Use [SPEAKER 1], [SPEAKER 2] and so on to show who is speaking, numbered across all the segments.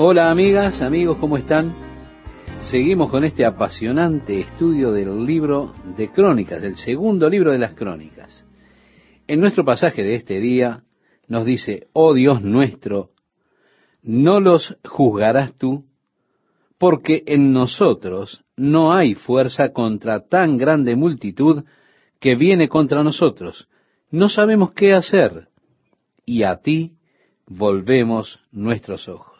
[SPEAKER 1] Hola amigas, amigos, ¿cómo están? Seguimos con este apasionante estudio del libro de Crónicas, del segundo libro de las Crónicas. En nuestro pasaje de este día nos dice, oh Dios nuestro, no los juzgarás tú, porque en nosotros no hay fuerza contra tan grande multitud que viene contra nosotros. No sabemos qué hacer, y a ti volvemos nuestros ojos.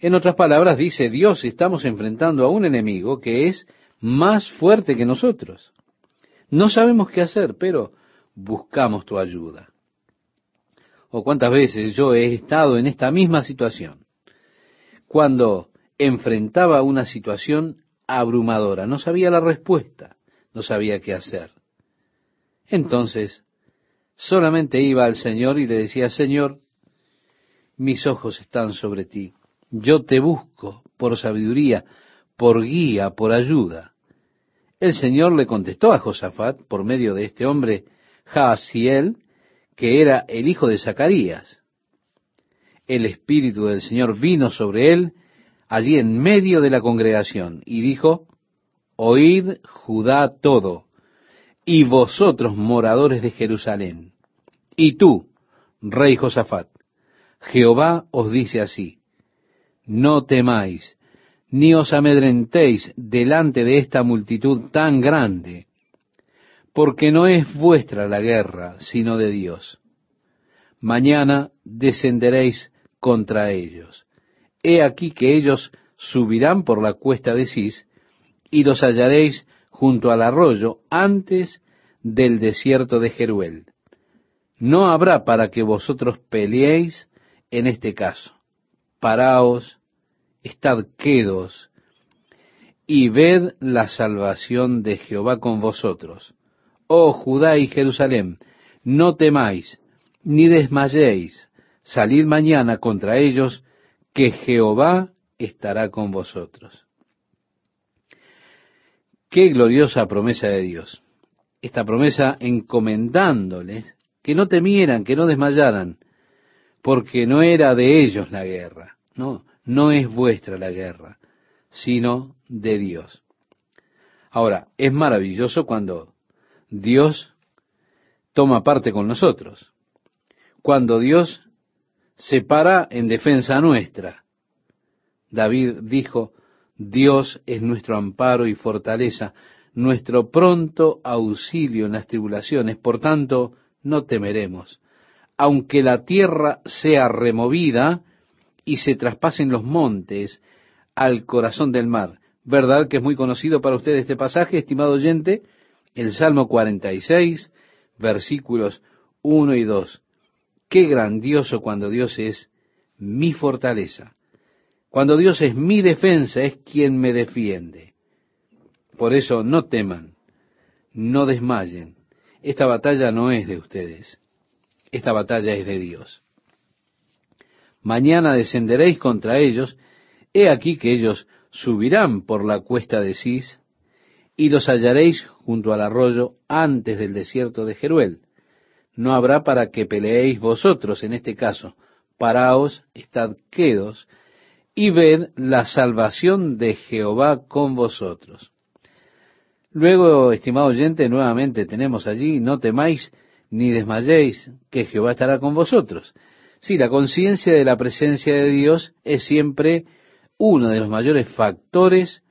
[SPEAKER 1] En otras palabras, dice Dios, estamos enfrentando a un enemigo que es más fuerte que nosotros. No sabemos qué hacer, pero buscamos tu ayuda. O cuántas veces yo he estado en esta misma situación, cuando enfrentaba una situación abrumadora, no sabía la respuesta, no sabía qué hacer. Entonces, solamente iba al Señor y le decía, Señor, mis ojos están sobre ti, yo te busco por sabiduría, por guía, por ayuda. El Señor le contestó a Josafat por medio de este hombre, Jaasiel, que era el hijo de Zacarías. El Espíritu del Señor vino sobre él allí en medio de la congregación y dijo, Oíd Judá todo, y vosotros moradores de Jerusalén, y tú, rey Josafat, Jehová os dice así, no temáis, ni os amedrentéis delante de esta multitud tan grande, porque no es vuestra la guerra, sino de Dios. Mañana descenderéis contra ellos. He aquí que ellos subirán por la cuesta de Cis, y los hallaréis junto al arroyo antes del desierto de Jeruel. No habrá para que vosotros peleéis en este caso. Paraos, estad quedos, y ved la salvación de Jehová con vosotros oh Judá y Jerusalén, no temáis, ni desmayéis, salid mañana contra ellos, que Jehová estará con vosotros. Qué gloriosa promesa de Dios. Esta promesa encomendándoles que no temieran, que no desmayaran, porque no era de ellos la guerra, no, no es vuestra la guerra, sino de Dios. Ahora, es maravilloso cuando Dios toma parte con nosotros. Cuando Dios se para en defensa nuestra. David dijo, Dios es nuestro amparo y fortaleza, nuestro pronto auxilio en las tribulaciones, por tanto, no temeremos. Aunque la tierra sea removida y se traspasen los montes al corazón del mar. ¿Verdad que es muy conocido para ustedes este pasaje, estimado oyente? el Salmo 46, versículos 1 y 2. Qué grandioso cuando Dios es mi fortaleza. Cuando Dios es mi defensa, es quien me defiende. Por eso no teman, no desmayen. Esta batalla no es de ustedes. Esta batalla es de Dios. Mañana descenderéis contra ellos. He aquí que ellos subirán por la cuesta de Cis y los hallaréis junto al arroyo antes del desierto de Jeruel. No habrá para que peleéis vosotros en este caso. Paraos, estad quedos, y ved la salvación de Jehová con vosotros. Luego, estimado oyente, nuevamente tenemos allí, no temáis ni desmayéis, que Jehová estará con vosotros. Sí, la conciencia de la presencia de Dios es siempre uno de los mayores factores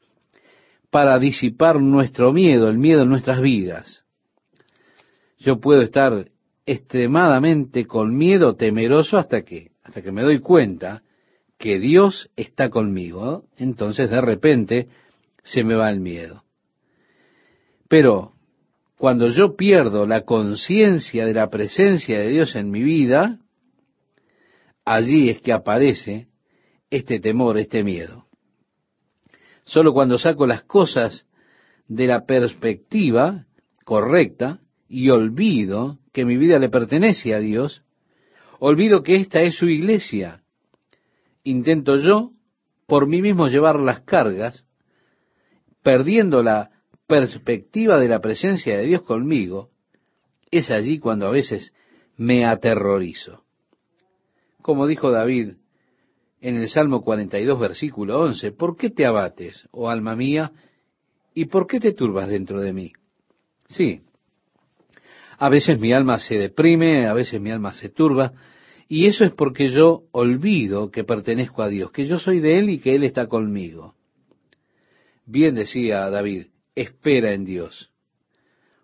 [SPEAKER 1] para disipar nuestro miedo, el miedo en nuestras vidas. Yo puedo estar extremadamente con miedo, temeroso, hasta que, hasta que me doy cuenta que Dios está conmigo. Entonces de repente se me va el miedo. Pero cuando yo pierdo la conciencia de la presencia de Dios en mi vida, allí es que aparece este temor, este miedo. Solo cuando saco las cosas de la perspectiva correcta y olvido que mi vida le pertenece a Dios, olvido que esta es su iglesia. Intento yo por mí mismo llevar las cargas, perdiendo la perspectiva de la presencia de Dios conmigo, es allí cuando a veces me aterrorizo. Como dijo David, en el Salmo 42, versículo 11, ¿por qué te abates, oh alma mía, y por qué te turbas dentro de mí? Sí, a veces mi alma se deprime, a veces mi alma se turba, y eso es porque yo olvido que pertenezco a Dios, que yo soy de Él y que Él está conmigo. Bien decía David, espera en Dios,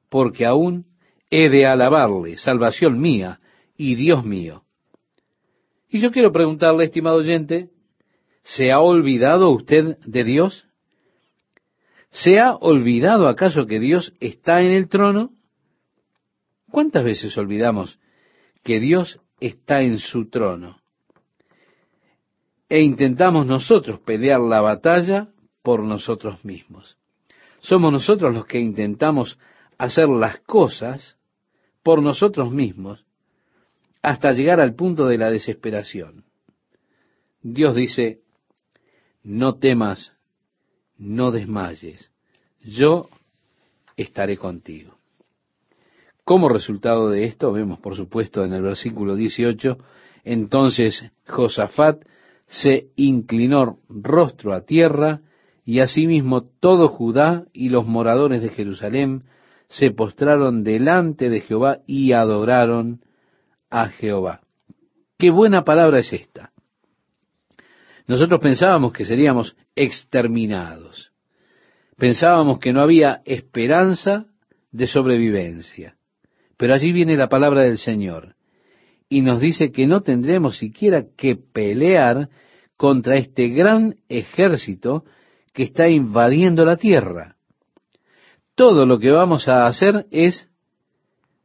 [SPEAKER 1] porque aún he de alabarle, salvación mía y Dios mío. Y yo quiero preguntarle, estimado oyente, ¿se ha olvidado usted de Dios? ¿Se ha olvidado acaso que Dios está en el trono? ¿Cuántas veces olvidamos que Dios está en su trono? E intentamos nosotros pelear la batalla por nosotros mismos. Somos nosotros los que intentamos hacer las cosas por nosotros mismos hasta llegar al punto de la desesperación. Dios dice, no temas, no desmayes, yo estaré contigo. Como resultado de esto, vemos por supuesto en el versículo 18, entonces Josafat se inclinó rostro a tierra, y asimismo todo Judá y los moradores de Jerusalén se postraron delante de Jehová y adoraron a Jehová. Qué buena palabra es esta. Nosotros pensábamos que seríamos exterminados. Pensábamos que no había esperanza de sobrevivencia. Pero allí viene la palabra del Señor y nos dice que no tendremos siquiera que pelear contra este gran ejército que está invadiendo la tierra. Todo lo que vamos a hacer es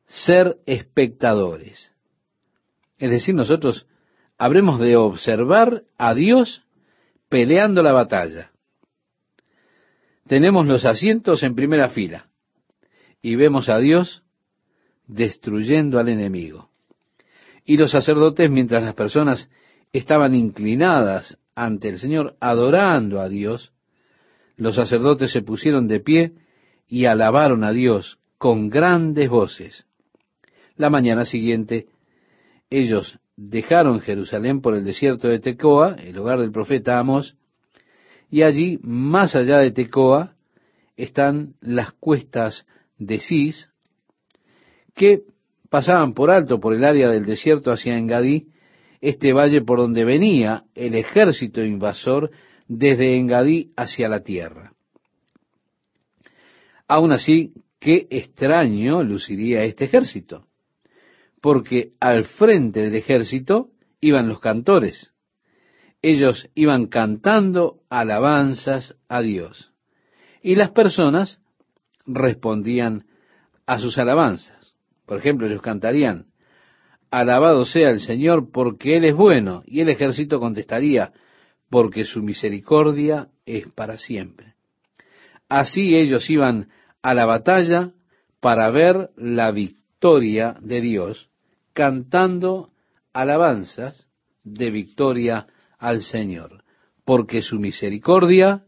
[SPEAKER 1] ser espectadores. Es decir, nosotros habremos de observar a Dios peleando la batalla. Tenemos los asientos en primera fila y vemos a Dios destruyendo al enemigo. Y los sacerdotes, mientras las personas estaban inclinadas ante el Señor, adorando a Dios, los sacerdotes se pusieron de pie y alabaron a Dios con grandes voces. La mañana siguiente, ellos dejaron Jerusalén por el desierto de Tecoa, el hogar del profeta Amos, y allí, más allá de Tecoa, están las cuestas de Cis, que pasaban por alto por el área del desierto hacia Engadí, este valle por donde venía el ejército invasor desde Engadí hacia la tierra. Aún así, qué extraño luciría este ejército, porque al frente del ejército iban los cantores. Ellos iban cantando alabanzas a Dios. Y las personas respondían a sus alabanzas. Por ejemplo, ellos cantarían, Alabado sea el Señor porque Él es bueno. Y el ejército contestaría, porque su misericordia es para siempre. Así ellos iban a la batalla para ver la victoria de Dios, cantando alabanzas de victoria al Señor, porque su misericordia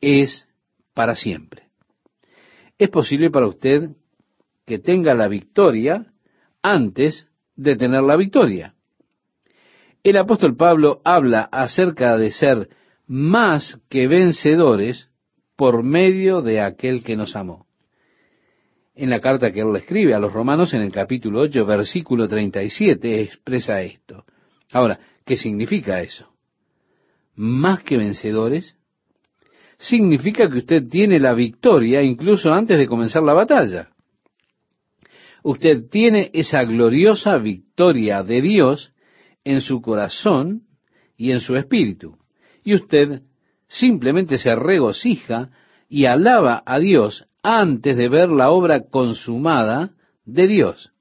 [SPEAKER 1] es para siempre. Es posible para usted que tenga la victoria antes de tener la victoria. El apóstol Pablo habla acerca de ser más que vencedores por medio de aquel que nos amó. En la carta que él le escribe a los romanos en el capítulo 8, versículo 37, expresa esto. Ahora, ¿qué significa eso? Más que vencedores, significa que usted tiene la victoria incluso antes de comenzar la batalla usted tiene esa gloriosa victoria de Dios en su corazón y en su espíritu. Y usted simplemente se regocija y alaba a Dios antes de ver la obra consumada de Dios.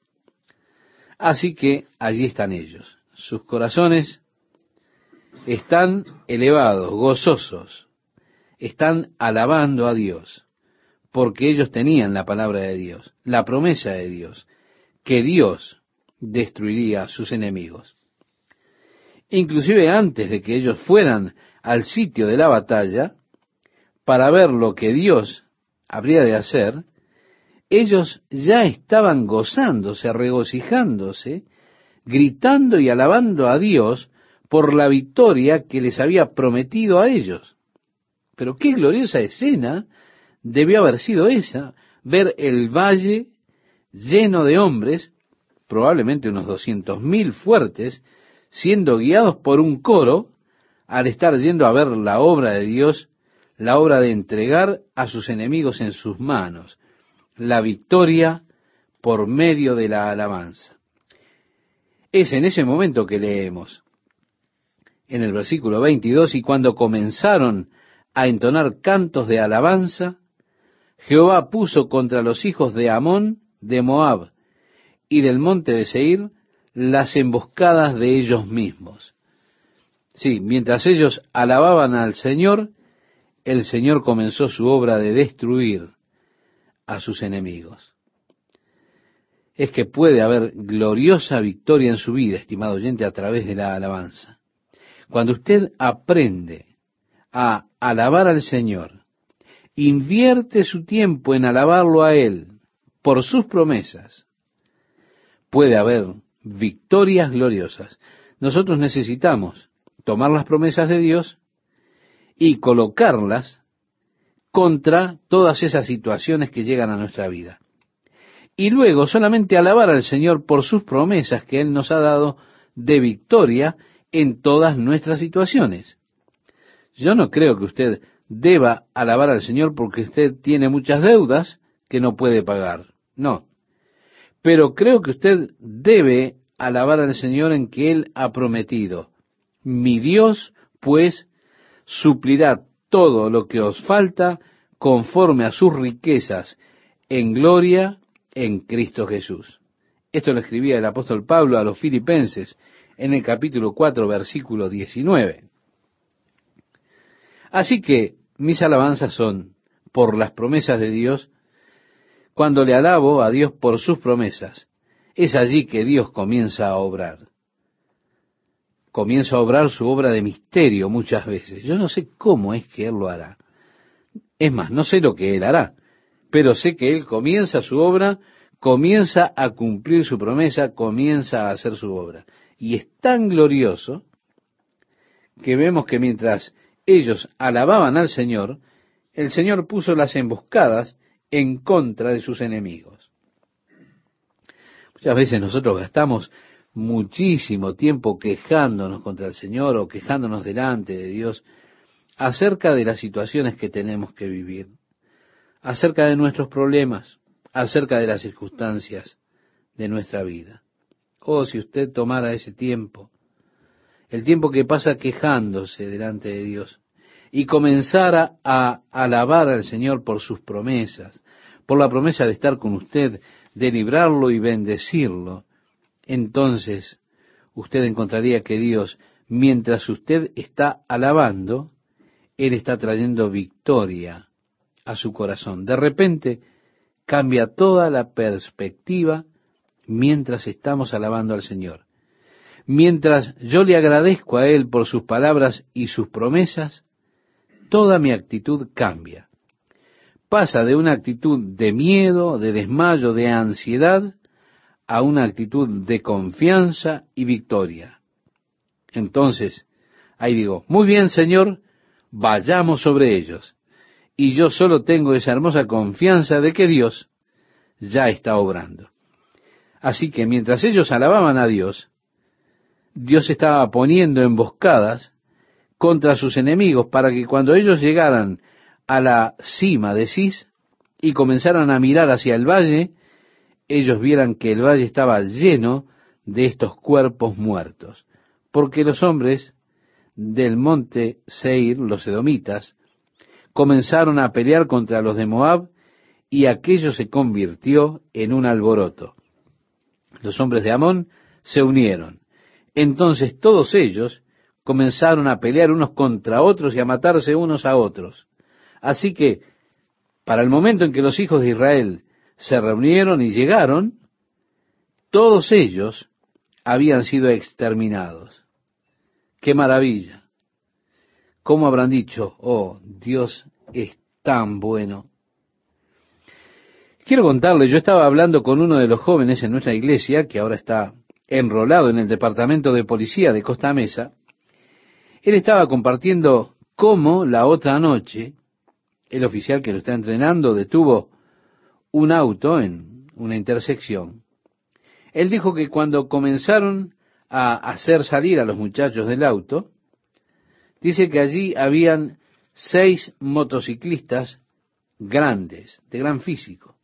[SPEAKER 1] Así que allí están ellos. Sus corazones están elevados, gozosos, están alabando a Dios porque ellos tenían la palabra de Dios, la promesa de Dios, que Dios destruiría a sus enemigos. Inclusive antes de que ellos fueran al sitio de la batalla, para ver lo que Dios habría de hacer, ellos ya estaban gozándose, regocijándose, gritando y alabando a Dios por la victoria que les había prometido a ellos. Pero qué gloriosa escena debió haber sido esa, ver el valle lleno de hombres, probablemente unos doscientos mil fuertes, siendo guiados por un coro al estar yendo a ver la obra de Dios, la obra de entregar a sus enemigos en sus manos, la victoria por medio de la alabanza. Es en ese momento que leemos, en el versículo 22, y cuando comenzaron a entonar cantos de alabanza, Jehová puso contra los hijos de Amón, de Moab y del monte de Seir las emboscadas de ellos mismos. Sí, mientras ellos alababan al Señor, el Señor comenzó su obra de destruir a sus enemigos. Es que puede haber gloriosa victoria en su vida, estimado oyente, a través de la alabanza. Cuando usted aprende a alabar al Señor, invierte su tiempo en alabarlo a Él por sus promesas, puede haber victorias gloriosas. Nosotros necesitamos tomar las promesas de Dios y colocarlas contra todas esas situaciones que llegan a nuestra vida. Y luego solamente alabar al Señor por sus promesas que Él nos ha dado de victoria en todas nuestras situaciones. Yo no creo que usted deba alabar al Señor porque usted tiene muchas deudas que no puede pagar. No. Pero creo que usted debe alabar al Señor en que Él ha prometido. Mi Dios, pues, suplirá todo lo que os falta conforme a sus riquezas en gloria en Cristo Jesús. Esto lo escribía el apóstol Pablo a los filipenses en el capítulo 4, versículo 19. Así que mis alabanzas son por las promesas de Dios, cuando le alabo a Dios por sus promesas, es allí que Dios comienza a obrar. Comienza a obrar su obra de misterio muchas veces. Yo no sé cómo es que Él lo hará. Es más, no sé lo que Él hará, pero sé que Él comienza su obra, comienza a cumplir su promesa, comienza a hacer su obra. Y es tan glorioso que vemos que mientras ellos alababan al Señor, el Señor puso las emboscadas en contra de sus enemigos. Muchas veces nosotros gastamos muchísimo tiempo quejándonos contra el Señor o quejándonos delante de Dios acerca de las situaciones que tenemos que vivir, acerca de nuestros problemas, acerca de las circunstancias de nuestra vida. Oh, si usted tomara ese tiempo el tiempo que pasa quejándose delante de Dios y comenzara a alabar al Señor por sus promesas, por la promesa de estar con usted, de librarlo y bendecirlo, entonces usted encontraría que Dios, mientras usted está alabando, Él está trayendo victoria a su corazón. De repente cambia toda la perspectiva mientras estamos alabando al Señor. Mientras yo le agradezco a Él por sus palabras y sus promesas, toda mi actitud cambia. Pasa de una actitud de miedo, de desmayo, de ansiedad, a una actitud de confianza y victoria. Entonces, ahí digo, muy bien Señor, vayamos sobre ellos. Y yo solo tengo esa hermosa confianza de que Dios ya está obrando. Así que mientras ellos alababan a Dios, Dios estaba poniendo emboscadas contra sus enemigos para que cuando ellos llegaran a la cima de Cis y comenzaran a mirar hacia el valle, ellos vieran que el valle estaba lleno de estos cuerpos muertos, porque los hombres del monte Seir, los edomitas, comenzaron a pelear contra los de Moab y aquello se convirtió en un alboroto. Los hombres de Amón se unieron entonces todos ellos comenzaron a pelear unos contra otros y a matarse unos a otros. Así que, para el momento en que los hijos de Israel se reunieron y llegaron, todos ellos habían sido exterminados. ¡Qué maravilla! ¿Cómo habrán dicho, oh, Dios es tan bueno? Quiero contarle, yo estaba hablando con uno de los jóvenes en nuestra iglesia, que ahora está enrolado en el departamento de policía de Costa Mesa, Él estaba compartiendo cómo la otra noche el oficial que lo está entrenando detuvo un auto en una intersección. Él dijo que cuando comenzaron a hacer salir a los muchachos del auto, dice que allí habían seis motociclistas grandes, de gran físico.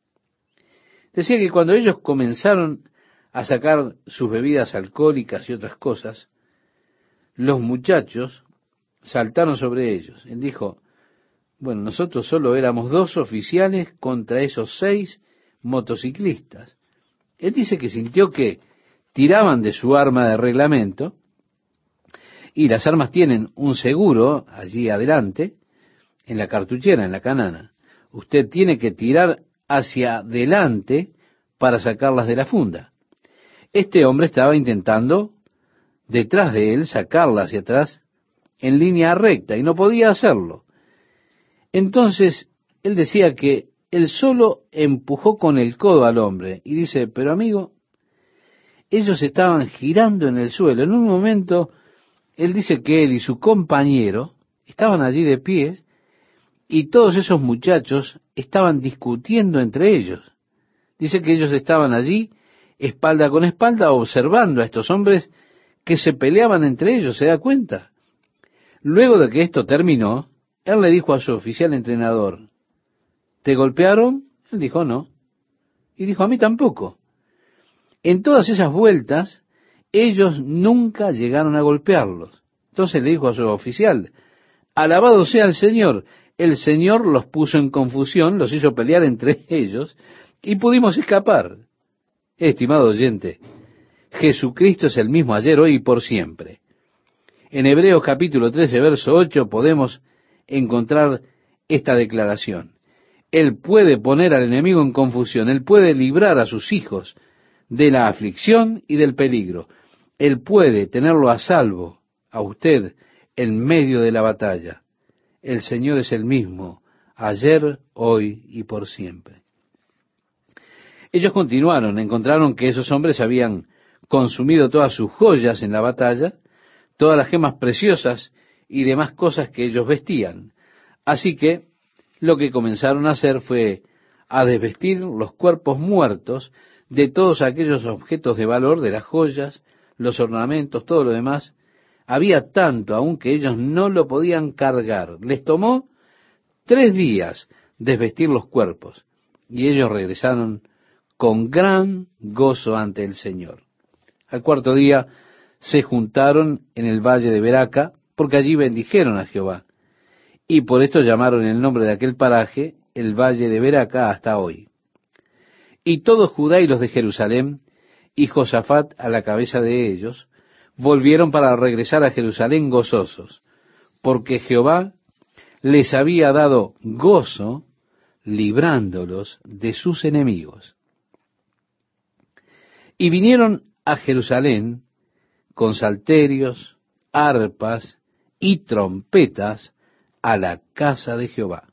[SPEAKER 1] Decía que cuando ellos comenzaron a sacar sus bebidas alcohólicas y otras cosas, los muchachos saltaron sobre ellos. Él dijo, bueno, nosotros solo éramos dos oficiales contra esos seis motociclistas. Él dice que sintió que tiraban de su arma de reglamento, y las armas tienen un seguro allí adelante, en la cartuchera, en la canana. Usted tiene que tirar hacia adelante para sacarlas de la funda. Este hombre estaba intentando detrás de él sacarla hacia atrás en línea recta y no podía hacerlo. Entonces él decía que él solo empujó con el codo al hombre y dice, pero amigo, ellos estaban girando en el suelo. En un momento, él dice que él y su compañero estaban allí de pie y todos esos muchachos estaban discutiendo entre ellos. Dice que ellos estaban allí, espalda con espalda, observando a estos hombres que se peleaban entre ellos, ¿se da cuenta? Luego de que esto terminó, él le dijo a su oficial entrenador, ¿te golpearon? Él dijo, no. Y dijo, a mí tampoco. En todas esas vueltas, ellos nunca llegaron a golpearlos. Entonces le dijo a su oficial, alabado sea el Señor, el Señor los puso en confusión, los hizo pelear entre ellos y pudimos escapar. Estimado oyente, Jesucristo es el mismo ayer, hoy y por siempre. En Hebreos capítulo 13, verso 8 podemos encontrar esta declaración. Él puede poner al enemigo en confusión, Él puede librar a sus hijos de la aflicción y del peligro. Él puede tenerlo a salvo, a usted, en medio de la batalla el Señor es el mismo, ayer, hoy y por siempre. Ellos continuaron, encontraron que esos hombres habían consumido todas sus joyas en la batalla, todas las gemas preciosas y demás cosas que ellos vestían. Así que lo que comenzaron a hacer fue a desvestir los cuerpos muertos de todos aquellos objetos de valor, de las joyas, los ornamentos, todo lo demás, había tanto aún que ellos no lo podían cargar. Les tomó tres días desvestir los cuerpos y ellos regresaron con gran gozo ante el Señor. Al cuarto día se juntaron en el valle de Beraca porque allí bendijeron a Jehová y por esto llamaron el nombre de aquel paraje el valle de Beraca hasta hoy. Y todos Judá y los de Jerusalén y Josafat a la cabeza de ellos, volvieron para regresar a Jerusalén gozosos, porque Jehová les había dado gozo librándolos de sus enemigos. Y vinieron a Jerusalén con salterios, arpas y trompetas a la casa de Jehová.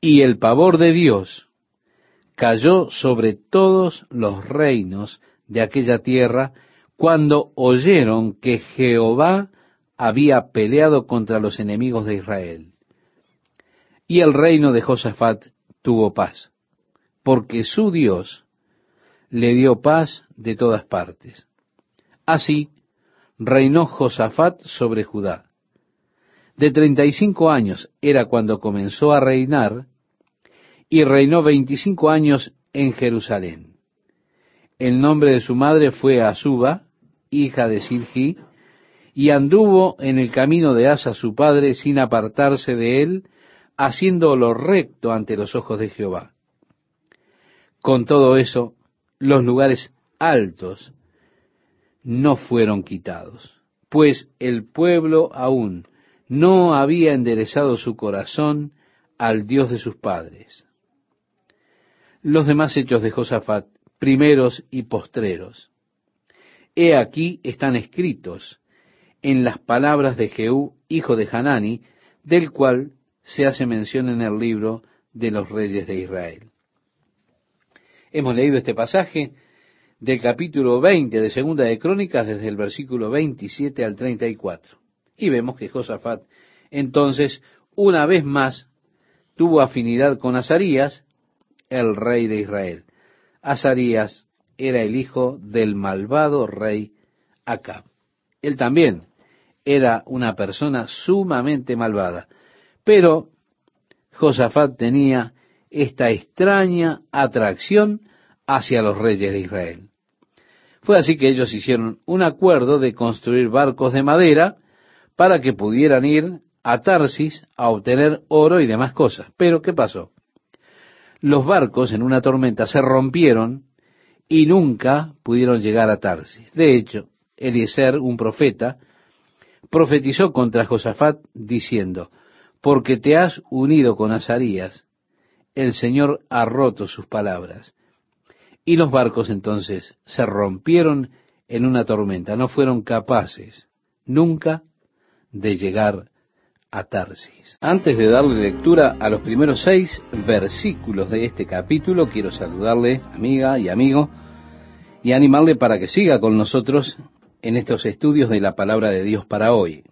[SPEAKER 1] Y el pavor de Dios cayó sobre todos los reinos de aquella tierra, cuando oyeron que Jehová había peleado contra los enemigos de Israel. Y el reino de Josafat tuvo paz, porque su Dios le dio paz de todas partes. Así reinó Josafat sobre Judá. De treinta y cinco años era cuando comenzó a reinar, y reinó veinticinco años en Jerusalén. El nombre de su madre fue Azuba, hija de Silgi, y anduvo en el camino de Asa su padre sin apartarse de él, haciendo lo recto ante los ojos de Jehová. Con todo eso, los lugares altos no fueron quitados, pues el pueblo aún no había enderezado su corazón al Dios de sus padres. Los demás hechos de Josafat primeros y postreros. He aquí están escritos en las palabras de Jehú, hijo de Hanani, del cual se hace mención en el libro de los reyes de Israel. Hemos leído este pasaje del capítulo 20 de Segunda de Crónicas desde el versículo 27 al 34. Y vemos que Josafat entonces, una vez más, tuvo afinidad con Azarías, el rey de Israel. Azarías era el hijo del malvado rey Acab. Él también era una persona sumamente malvada. Pero Josafat tenía esta extraña atracción hacia los reyes de Israel. Fue así que ellos hicieron un acuerdo de construir barcos de madera para que pudieran ir a Tarsis a obtener oro y demás cosas. Pero, ¿qué pasó? Los barcos en una tormenta se rompieron y nunca pudieron llegar a Tarsis. De hecho, Eliezer, un profeta, profetizó contra Josafat diciendo, porque te has unido con Azarías, el Señor ha roto sus palabras. Y los barcos entonces se rompieron en una tormenta, no fueron capaces nunca de llegar a Tarsis. Antes de darle lectura a los primeros seis versículos de este capítulo, quiero saludarle, amiga y amigo, y animarle para que siga con nosotros en estos estudios de la palabra de Dios para hoy.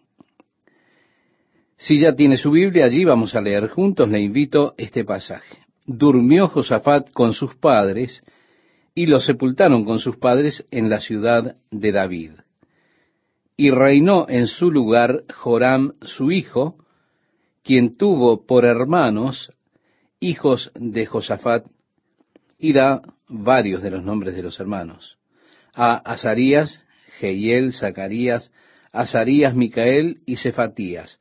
[SPEAKER 1] Si ya tiene su Biblia allí, vamos a leer juntos, le invito este pasaje. Durmió Josafat con sus padres y lo sepultaron con sus padres en la ciudad de David. Y reinó en su lugar Joram su hijo, quien tuvo por hermanos hijos de Josafat, y da varios de los nombres de los hermanos. A Azarías, Jehiel, Zacarías, Azarías, Micael y Cefatías.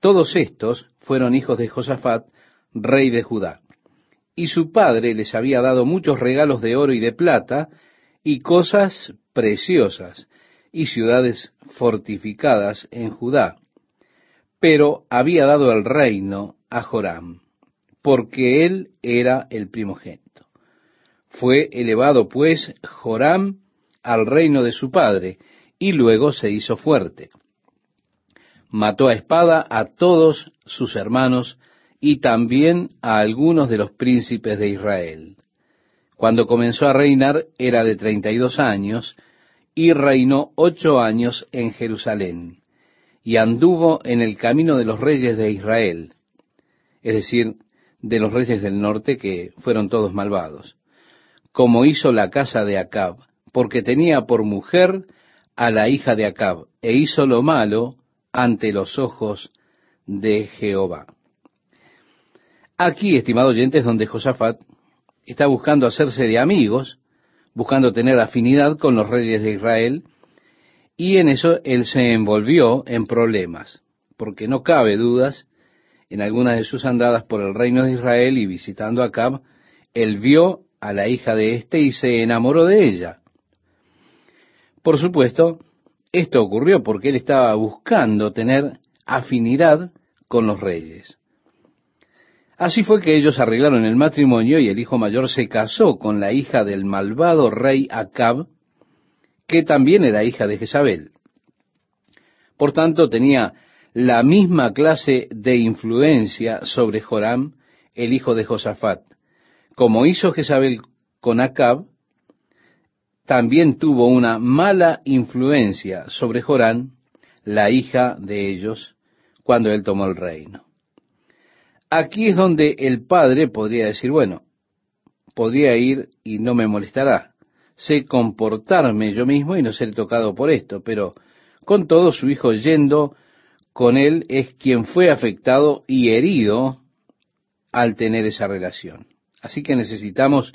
[SPEAKER 1] Todos estos fueron hijos de Josafat, rey de Judá. Y su padre les había dado muchos regalos de oro y de plata, y cosas preciosas, y ciudades fortificadas en Judá. Pero había dado el reino a Joram, porque él era el primogénito. Fue elevado pues Joram al reino de su padre, y luego se hizo fuerte. Mató a espada a todos sus hermanos y también a algunos de los príncipes de Israel. Cuando comenzó a reinar era de treinta y dos años, y reinó ocho años en Jerusalén, y anduvo en el camino de los reyes de Israel, es decir, de los reyes del norte que fueron todos malvados, como hizo la casa de Acab, porque tenía por mujer a la hija de Acab, e hizo lo malo ante los ojos de Jehová. Aquí, estimado oyente, es donde Josafat está buscando hacerse de amigos, buscando tener afinidad con los reyes de Israel, y en eso él se envolvió en problemas, porque no cabe dudas, en algunas de sus andadas por el reino de Israel y visitando a Acab, él vio a la hija de éste y se enamoró de ella. Por supuesto, esto ocurrió porque él estaba buscando tener afinidad con los reyes. Así fue que ellos arreglaron el matrimonio y el hijo mayor se casó con la hija del malvado rey Acab, que también era hija de Jezabel. Por tanto, tenía la misma clase de influencia sobre Joram, el hijo de Josafat. Como hizo Jezabel con Acab, también tuvo una mala influencia sobre Jorán, la hija de ellos, cuando él tomó el reino. Aquí es donde el padre podría decir, bueno, podría ir y no me molestará. Sé comportarme yo mismo y no ser tocado por esto, pero con todo su hijo yendo con él es quien fue afectado y herido al tener esa relación. Así que necesitamos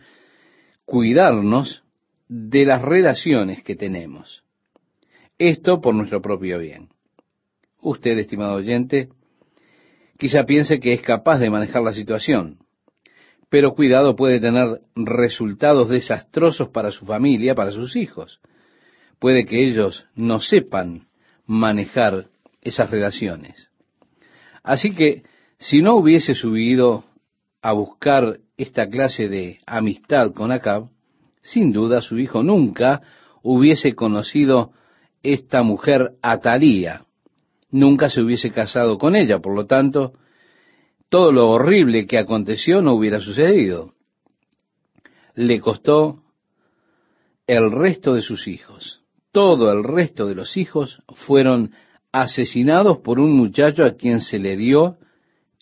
[SPEAKER 1] cuidarnos de las relaciones que tenemos. Esto por nuestro propio bien. Usted, estimado oyente, quizá piense que es capaz de manejar la situación, pero cuidado puede tener resultados desastrosos para su familia, para sus hijos. Puede que ellos no sepan manejar esas relaciones. Así que si no hubiese subido a buscar esta clase de amistad con Acab, sin duda su hijo nunca hubiese conocido esta mujer Atalía, nunca se hubiese casado con ella, por lo tanto, todo lo horrible que aconteció no hubiera sucedido. Le costó el resto de sus hijos. Todo el resto de los hijos fueron asesinados por un muchacho a quien se le dio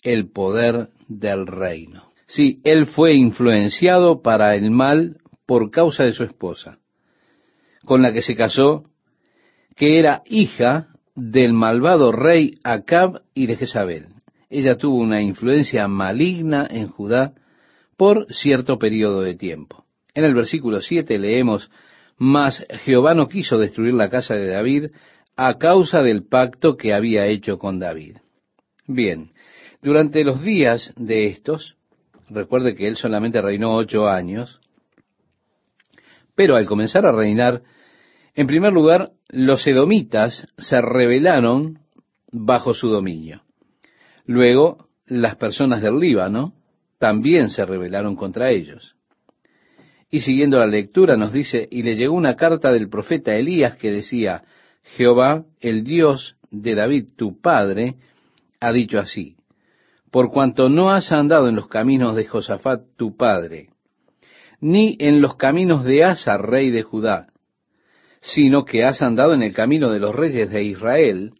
[SPEAKER 1] el poder del reino. Sí, él fue influenciado para el mal por causa de su esposa, con la que se casó, que era hija del malvado rey Acab y de Jezabel. Ella tuvo una influencia maligna en Judá por cierto periodo de tiempo. En el versículo 7 leemos, Mas Jehová no quiso destruir la casa de David a causa del pacto que había hecho con David. Bien, durante los días de estos, recuerde que él solamente reinó ocho años, pero al comenzar a reinar, en primer lugar, los edomitas se rebelaron bajo su dominio. Luego, las personas del Líbano también se rebelaron contra ellos. Y siguiendo la lectura nos dice, y le llegó una carta del profeta Elías que decía, Jehová, el Dios de David, tu padre, ha dicho así, por cuanto no has andado en los caminos de Josafat, tu padre, ni en los caminos de Asa, rey de Judá, sino que has andado en el camino de los reyes de Israel,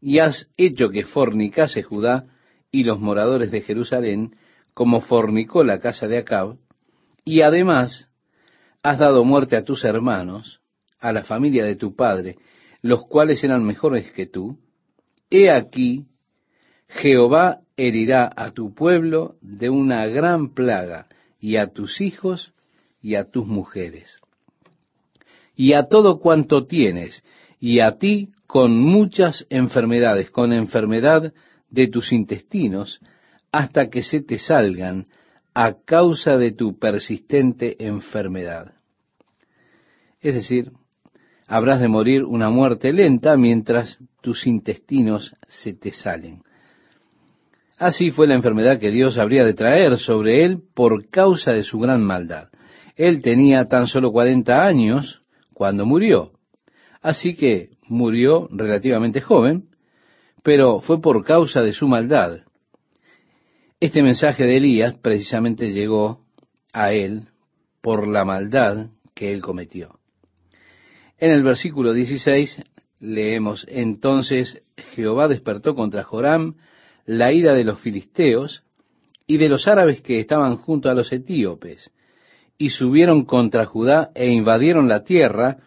[SPEAKER 1] y has hecho que fornicase Judá y los moradores de Jerusalén, como fornicó la casa de Acab, y además has dado muerte a tus hermanos, a la familia de tu padre, los cuales eran mejores que tú, he aquí, Jehová herirá a tu pueblo de una gran plaga, y a tus hijos y a tus mujeres y a todo cuanto tienes, y a ti con muchas enfermedades, con enfermedad de tus intestinos, hasta que se te salgan a causa de tu persistente enfermedad. Es decir, habrás de morir una muerte lenta mientras tus intestinos se te salen. Así fue la enfermedad que Dios habría de traer sobre él por causa de su gran maldad. Él tenía tan solo cuarenta años cuando murió. Así que murió relativamente joven, pero fue por causa de su maldad. Este mensaje de Elías precisamente llegó a él por la maldad que él cometió. En el versículo 16 leemos, entonces Jehová despertó contra Joram la ira de los filisteos y de los árabes que estaban junto a los etíopes, y subieron contra Judá e invadieron la tierra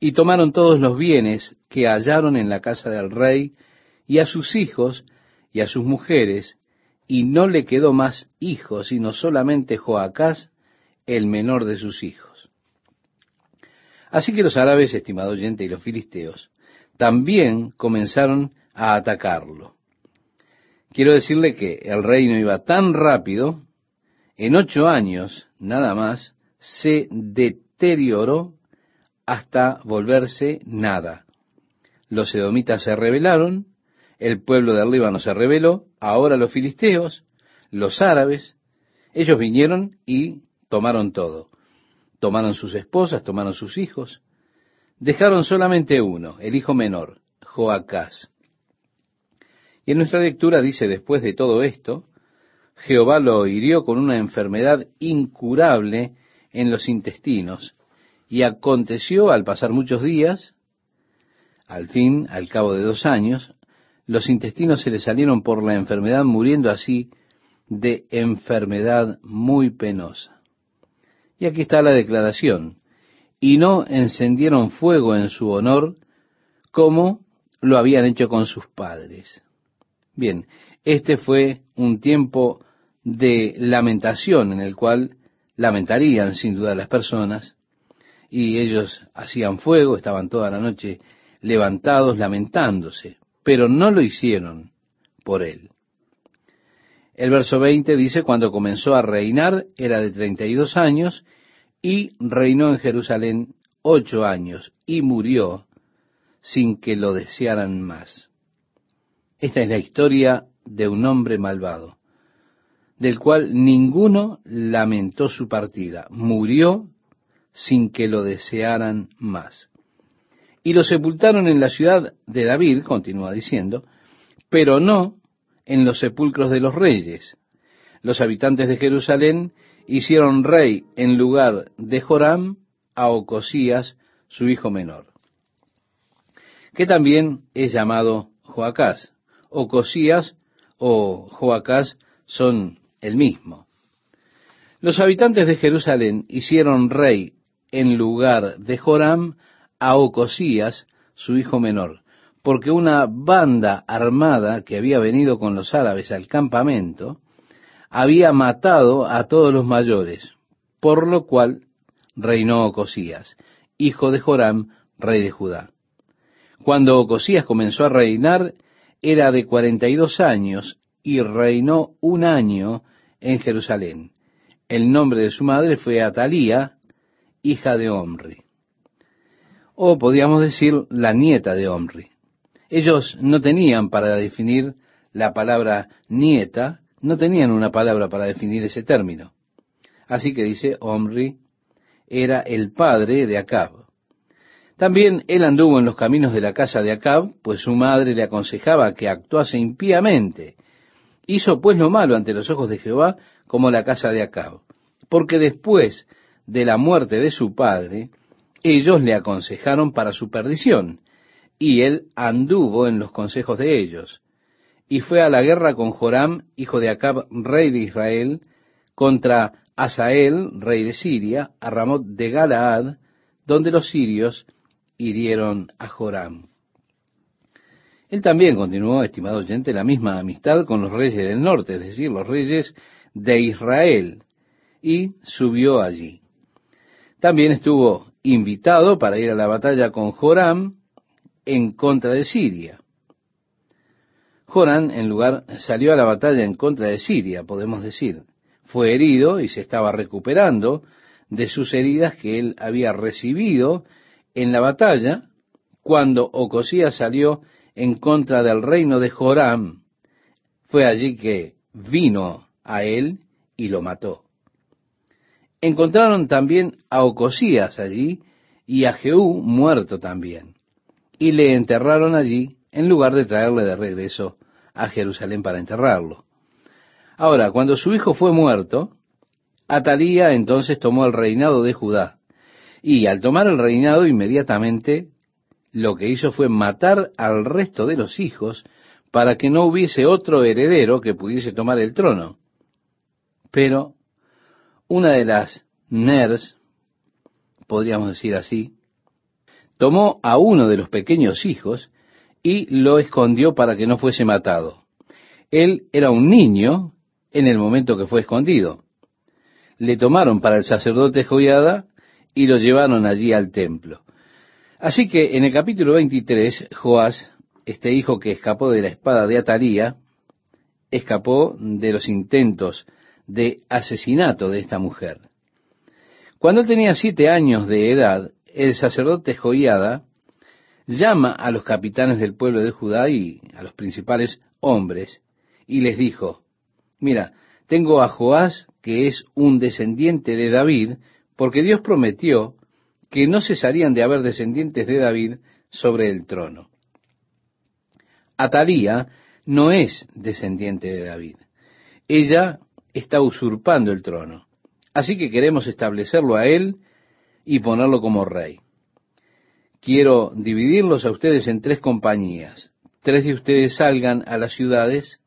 [SPEAKER 1] y tomaron todos los bienes que hallaron en la casa del rey y a sus hijos y a sus mujeres, y no le quedó más hijo, sino solamente Joacás, el menor de sus hijos. Así que los árabes, estimado oyente, y los filisteos, también comenzaron a atacarlo. Quiero decirle que el reino iba tan rápido en ocho años nada más se deterioró hasta volverse nada. Los edomitas se rebelaron, el pueblo del Líbano se rebeló, ahora los filisteos, los árabes, ellos vinieron y tomaron todo. Tomaron sus esposas, tomaron sus hijos, dejaron solamente uno, el hijo menor, Joacás. Y en nuestra lectura dice, después de todo esto, Jehová lo hirió con una enfermedad incurable en los intestinos, y aconteció al pasar muchos días, al fin, al cabo de dos años, los intestinos se le salieron por la enfermedad, muriendo así de enfermedad muy penosa. Y aquí está la declaración, y no encendieron fuego en su honor como lo habían hecho con sus padres. Bien, este fue un tiempo de lamentación en el cual lamentarían sin duda las personas y ellos hacían fuego, estaban toda la noche levantados lamentándose, pero no lo hicieron por él. El verso 20 dice, cuando comenzó a reinar era de 32 años y reinó en Jerusalén ocho años y murió sin que lo desearan más. Esta es la historia de un hombre malvado del cual ninguno lamentó su partida. Murió sin que lo desearan más. Y lo sepultaron en la ciudad de David, continúa diciendo, pero no en los sepulcros de los reyes. Los habitantes de Jerusalén hicieron rey en lugar de Joram a Ocosías, su hijo menor. que también es llamado Joacás. Ocosías o Joacás son el mismo. Los habitantes de Jerusalén hicieron rey en lugar de Joram a Ocosías, su hijo menor, porque una banda armada que había venido con los árabes al campamento había matado a todos los mayores, por lo cual reinó Ocosías, hijo de Joram, rey de Judá. Cuando Ocosías comenzó a reinar, era de cuarenta y dos años y reinó un año en Jerusalén. El nombre de su madre fue Atalía, hija de Omri. O podríamos decir la nieta de Omri. Ellos no tenían para definir la palabra nieta, no tenían una palabra para definir ese término. Así que dice Omri era el padre de Acab. También él anduvo en los caminos de la casa de Acab, pues su madre le aconsejaba que actuase impíamente. Hizo pues lo malo ante los ojos de Jehová como la casa de Acab, porque después de la muerte de su padre, ellos le aconsejaron para su perdición, y él anduvo en los consejos de ellos, y fue a la guerra con Joram, hijo de Acab, rey de Israel, contra Asael, rey de Siria, a Ramot de Galaad, donde los sirios hirieron a Joram. Él también continuó, estimado oyente, la misma amistad con los reyes del norte, es decir, los reyes de Israel, y subió allí. También estuvo invitado para ir a la batalla con Joram en contra de Siria. Joram, en lugar, salió a la batalla en contra de Siria, podemos decir. Fue herido y se estaba recuperando de sus heridas que él había recibido en la batalla cuando Ocosías salió en contra del reino de Joram. Fue allí que vino a él y lo mató. Encontraron también a Ocosías allí y a Jehú muerto también. Y le enterraron allí en lugar de traerle de regreso a Jerusalén para enterrarlo. Ahora, cuando su hijo fue muerto, Atalía entonces tomó el reinado de Judá. Y al tomar el reinado inmediatamente lo que hizo fue matar al resto de los hijos para que no hubiese otro heredero que pudiese tomar el trono. Pero una de las NERS, podríamos decir así, tomó a uno de los pequeños hijos y lo escondió para que no fuese matado. Él era un niño en el momento que fue escondido. Le tomaron para el sacerdote Joiada y lo llevaron allí al templo. Así que en el capítulo 23, Joás, este hijo que escapó de la espada de Atalía, escapó de los intentos de asesinato de esta mujer. Cuando tenía siete años de edad, el sacerdote Joiada llama a los capitanes del pueblo de Judá y a los principales hombres y les dijo, mira, tengo a Joás que es un descendiente de David, porque Dios prometió que no cesarían de haber descendientes de David sobre el trono. Atalía no es descendiente de David. Ella está usurpando el trono. Así que queremos establecerlo a él y ponerlo como rey. Quiero dividirlos a ustedes en tres compañías. Tres de ustedes salgan a las ciudades,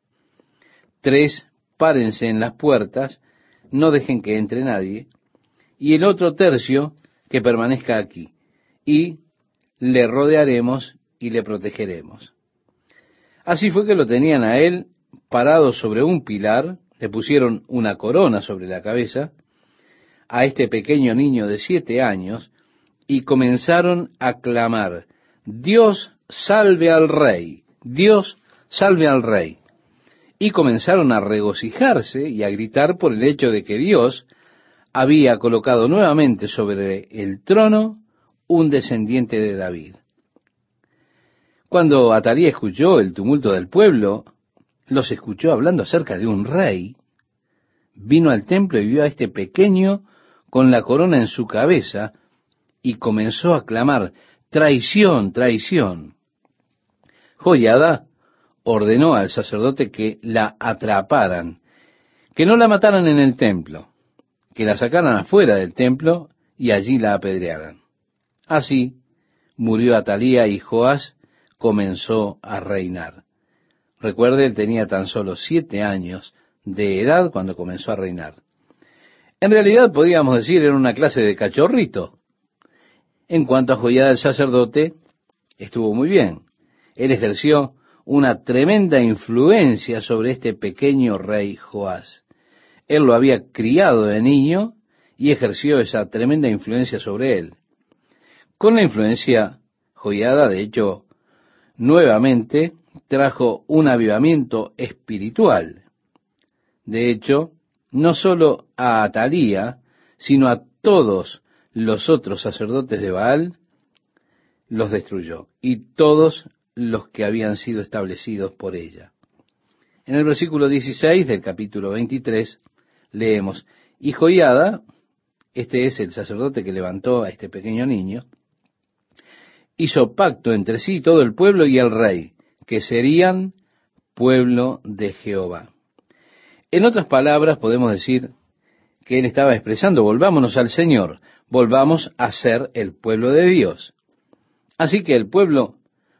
[SPEAKER 1] tres párense en las puertas, no dejen que entre nadie, y el otro tercio que permanezca aquí, y le rodearemos y le protegeremos. Así fue que lo tenían a él parado sobre un pilar, le pusieron una corona sobre la cabeza a este pequeño niño de siete años y comenzaron a clamar, Dios salve al rey, Dios salve al rey. Y comenzaron a regocijarse y a gritar por el hecho de que Dios había colocado nuevamente sobre el trono un descendiente de David. Cuando Atalía escuchó el tumulto del pueblo, los escuchó hablando acerca de un rey, vino al templo y vio a este pequeño con la corona en su cabeza y comenzó a clamar, traición, traición. Joyada ordenó al sacerdote que la atraparan, que no la mataran en el templo, que la sacaran afuera del templo y allí la apedrearan. Así murió Atalía y Joás comenzó a reinar. Recuerde, él tenía tan solo siete años de edad cuando comenzó a reinar. En realidad podríamos decir era una clase de cachorrito. En cuanto a Joyada el sacerdote, estuvo muy bien. Él ejerció una tremenda influencia sobre este pequeño rey Joás. Él lo había criado de niño y ejerció esa tremenda influencia sobre él. Con la influencia joyada, de hecho, nuevamente trajo un avivamiento espiritual. De hecho, no sólo a Atalía, sino a todos los otros sacerdotes de Baal, los destruyó, y todos los que habían sido establecidos por ella. En el versículo 16 del capítulo 23 leemos, y Joiada, este es el sacerdote que levantó a este pequeño niño, hizo pacto entre sí todo el pueblo y el rey, que serían pueblo de Jehová. En otras palabras, podemos decir que él estaba expresando, volvámonos al Señor, volvamos a ser el pueblo de Dios. Así que el pueblo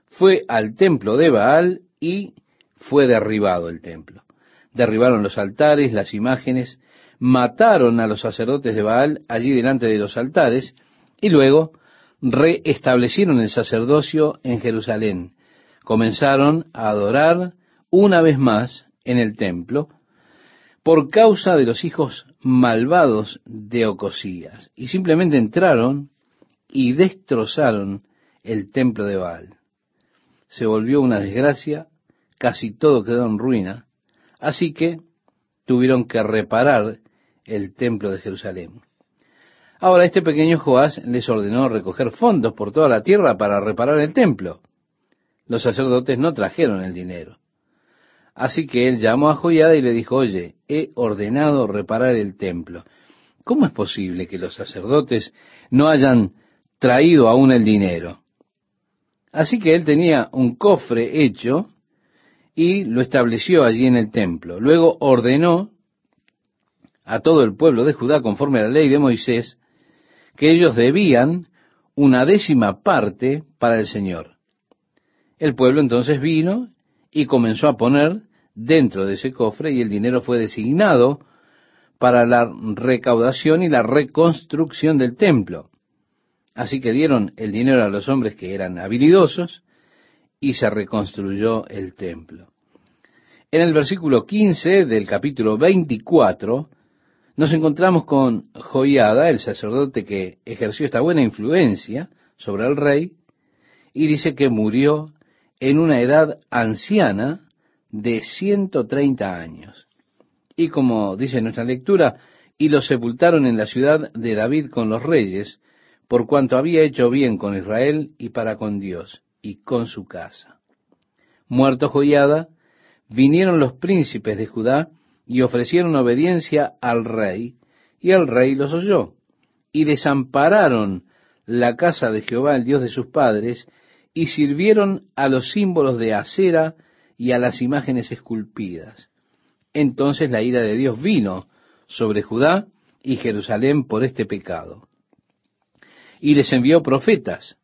[SPEAKER 1] fue al templo de Baal y fue derribado el templo. Derribaron los altares, las imágenes, mataron a los sacerdotes de Baal allí delante de los altares y luego reestablecieron el sacerdocio en Jerusalén. Comenzaron a adorar una vez más en el templo por causa de los hijos malvados de Ocosías y simplemente entraron y destrozaron el templo de Baal se volvió una desgracia, casi todo quedó en ruina, así que tuvieron que reparar el templo de Jerusalén. Ahora este pequeño Joás les ordenó recoger fondos por toda la tierra para reparar el templo. Los sacerdotes no trajeron el dinero. Así que él llamó a Joiada y le dijo, oye, he ordenado reparar el templo. ¿Cómo es posible que los sacerdotes no hayan traído aún el dinero? Así que él tenía un cofre hecho y lo estableció allí en el templo. Luego ordenó a todo el pueblo de Judá, conforme a la ley de Moisés, que ellos debían una décima parte para el Señor. El pueblo entonces vino y comenzó a poner dentro de ese cofre y el dinero fue designado para la recaudación y la reconstrucción del templo. Así que dieron el dinero a los hombres que eran habilidosos y se reconstruyó el templo. En el versículo 15 del capítulo 24 nos encontramos con Joiada, el sacerdote que ejerció esta buena influencia sobre el rey, y dice que murió en una edad anciana de 130 años. Y como dice nuestra lectura, y lo sepultaron en la ciudad de David con los reyes, por cuanto había hecho bien con Israel y para con Dios y con su casa. Muerto Joiada, vinieron los príncipes de Judá y ofrecieron obediencia al rey, y el rey los oyó, y desampararon la casa de Jehová, el Dios de sus padres, y sirvieron a los símbolos de acera y a las imágenes esculpidas. Entonces la ira de Dios vino sobre Judá y Jerusalén por este pecado y les envió profetas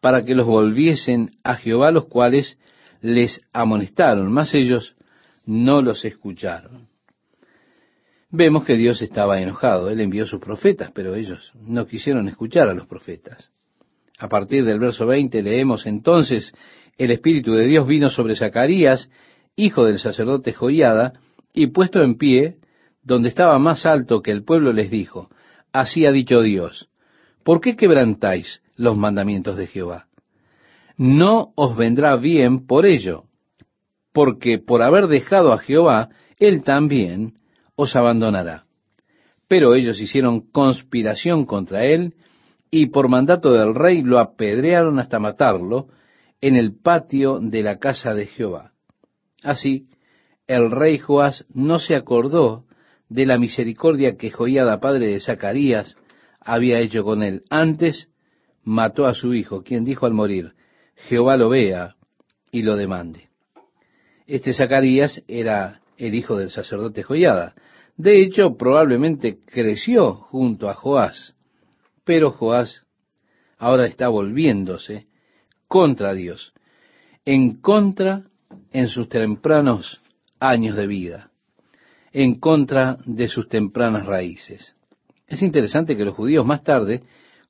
[SPEAKER 1] para que los volviesen a Jehová, los cuales les amonestaron, mas ellos no los escucharon. Vemos que Dios estaba enojado, Él envió sus profetas, pero ellos no quisieron escuchar a los profetas. A partir del verso 20 leemos entonces, el Espíritu de Dios vino sobre Zacarías, hijo del sacerdote Joiada, y puesto en pie, donde estaba más alto que el pueblo, les dijo, así ha dicho Dios, ¿por qué quebrantáis los mandamientos de Jehová? No os vendrá bien por ello, porque por haber dejado a Jehová, él también os abandonará. Pero ellos hicieron conspiración contra él, y por mandato del rey lo apedrearon hasta matarlo en el patio de la casa de Jehová. Así, el rey Joás no se acordó de la misericordia que Joiada, padre de Zacarías, había hecho con él. Antes mató a su hijo, quien dijo al morir, Jehová lo vea y lo demande. Este Zacarías era el hijo del sacerdote Joiada. De hecho, probablemente creció junto a Joás, pero Joás ahora está volviéndose contra Dios. en contra en sus tempranos años de vida, en contra de sus tempranas raíces. Es interesante que los judíos más tarde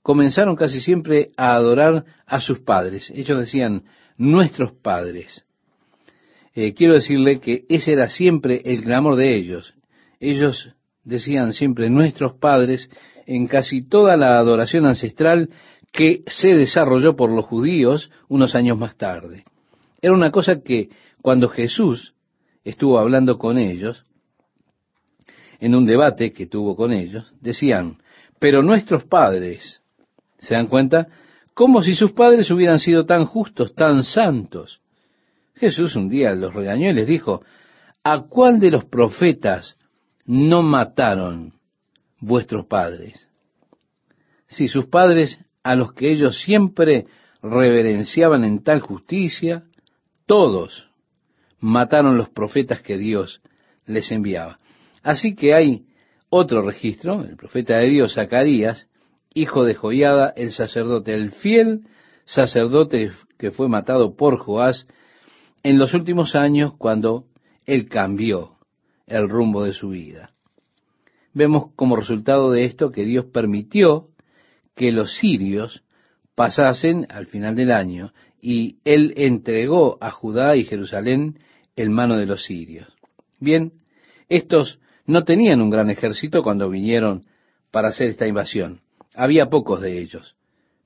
[SPEAKER 1] comenzaron casi siempre a adorar a sus padres. Ellos decían, nuestros padres. Eh, quiero decirle que ese era siempre el clamor de ellos. Ellos decían siempre nuestros padres en casi toda la adoración ancestral que se desarrolló por los judíos unos años más tarde. Era una cosa que cuando Jesús estuvo hablando con ellos, en un debate que tuvo con ellos, decían, pero nuestros padres, ¿se dan cuenta? Como si sus padres hubieran sido tan justos, tan santos. Jesús un día los regañó y les dijo, ¿a cuál de los profetas no mataron vuestros padres? Si sus padres, a los que ellos siempre reverenciaban en tal justicia, todos mataron los profetas que Dios les enviaba. Así que hay otro registro, el profeta de Dios, Zacarías, hijo de Joiada, el sacerdote, el fiel sacerdote que fue matado por Joás en los últimos años cuando él cambió el rumbo de su vida. Vemos como resultado de esto que Dios permitió que los sirios pasasen al final del año y él entregó a Judá y Jerusalén en mano de los sirios. Bien, estos no tenían un gran ejército cuando vinieron para hacer esta invasión. Había pocos de ellos.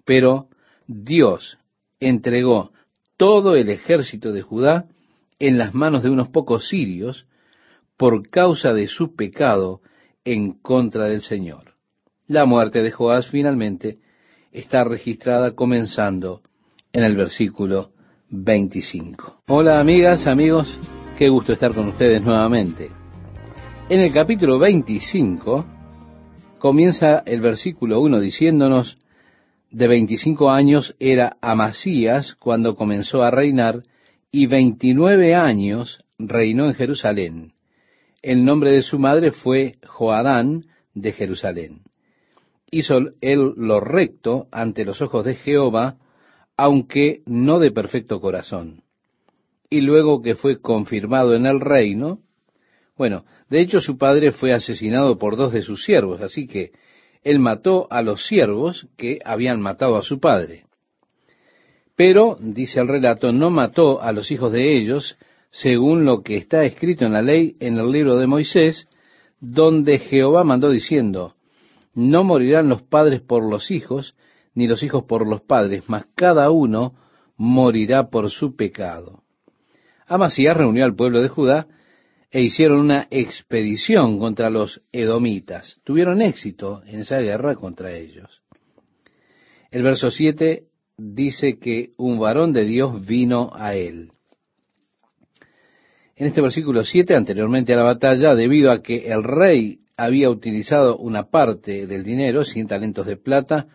[SPEAKER 1] Pero Dios entregó todo el ejército de Judá en las manos de unos pocos sirios por causa de su pecado en contra del Señor. La muerte de Joás finalmente está registrada comenzando en el versículo 25. Hola amigas, amigos, qué gusto estar con ustedes nuevamente. En el capítulo 25 comienza el versículo 1 diciéndonos, de 25 años era Amasías cuando comenzó a reinar y 29 años reinó en Jerusalén. El nombre de su madre fue Joadán de Jerusalén. Hizo él lo recto ante los ojos de Jehová, aunque no de perfecto corazón. Y luego que fue confirmado en el reino, bueno, de hecho su padre fue asesinado por dos de sus siervos, así que él mató a los siervos que habían matado a su padre. Pero, dice el relato, no mató a los hijos de ellos, según lo que está escrito en la ley en el libro de Moisés, donde Jehová mandó diciendo, no morirán los padres por los hijos, ni los hijos por los padres, mas cada uno morirá por su pecado. Amasías reunió al pueblo de Judá e hicieron una expedición contra los edomitas. Tuvieron éxito en esa guerra contra ellos. El verso 7 dice que un varón de Dios vino a él. En este versículo 7, anteriormente a la batalla, debido a que el rey había utilizado una parte del dinero, cien talentos de plata,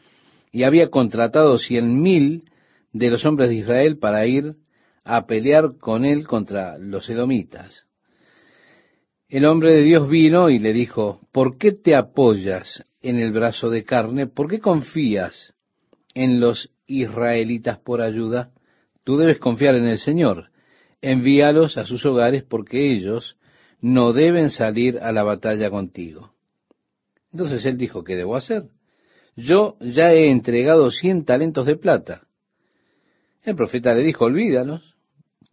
[SPEAKER 1] y había contratado cien mil de los hombres de Israel para ir a pelear con él contra los edomitas. El hombre de Dios vino y le dijo, ¿por qué te apoyas en el brazo de carne? ¿Por qué confías en los israelitas por ayuda? Tú debes confiar en el Señor. Envíalos a sus hogares porque ellos no deben salir a la batalla contigo. Entonces él dijo, ¿qué debo hacer? Yo ya he entregado cien talentos de plata. El profeta le dijo, olvídalos,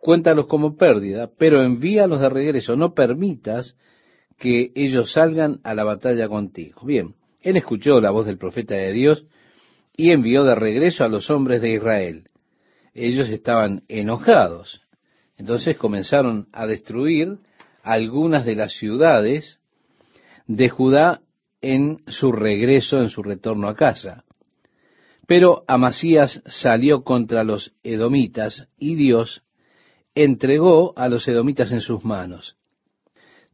[SPEAKER 1] cuéntalos como pérdida, pero envíalos de regreso, no permitas que ellos salgan a la batalla contigo. Bien, él escuchó la voz del profeta de Dios y envió de regreso a los hombres de Israel. Ellos estaban enojados. Entonces comenzaron a destruir algunas de las ciudades de Judá en su regreso, en su retorno a casa. Pero Amasías salió contra los edomitas y Dios entregó a los edomitas en sus manos.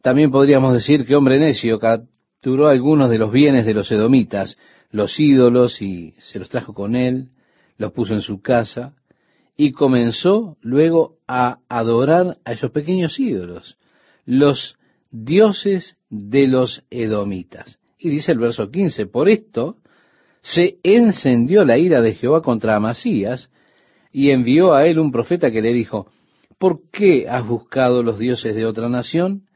[SPEAKER 1] También podríamos decir que hombre necio capturó algunos de los bienes de los edomitas, los ídolos, y se los trajo con él, los puso en su casa, y comenzó luego a adorar a esos pequeños ídolos, los dioses de los edomitas. Y dice el verso 15, por esto se encendió la ira de Jehová contra Amasías, y envió a él un profeta que le dijo, ¿por qué has buscado los dioses de otra nación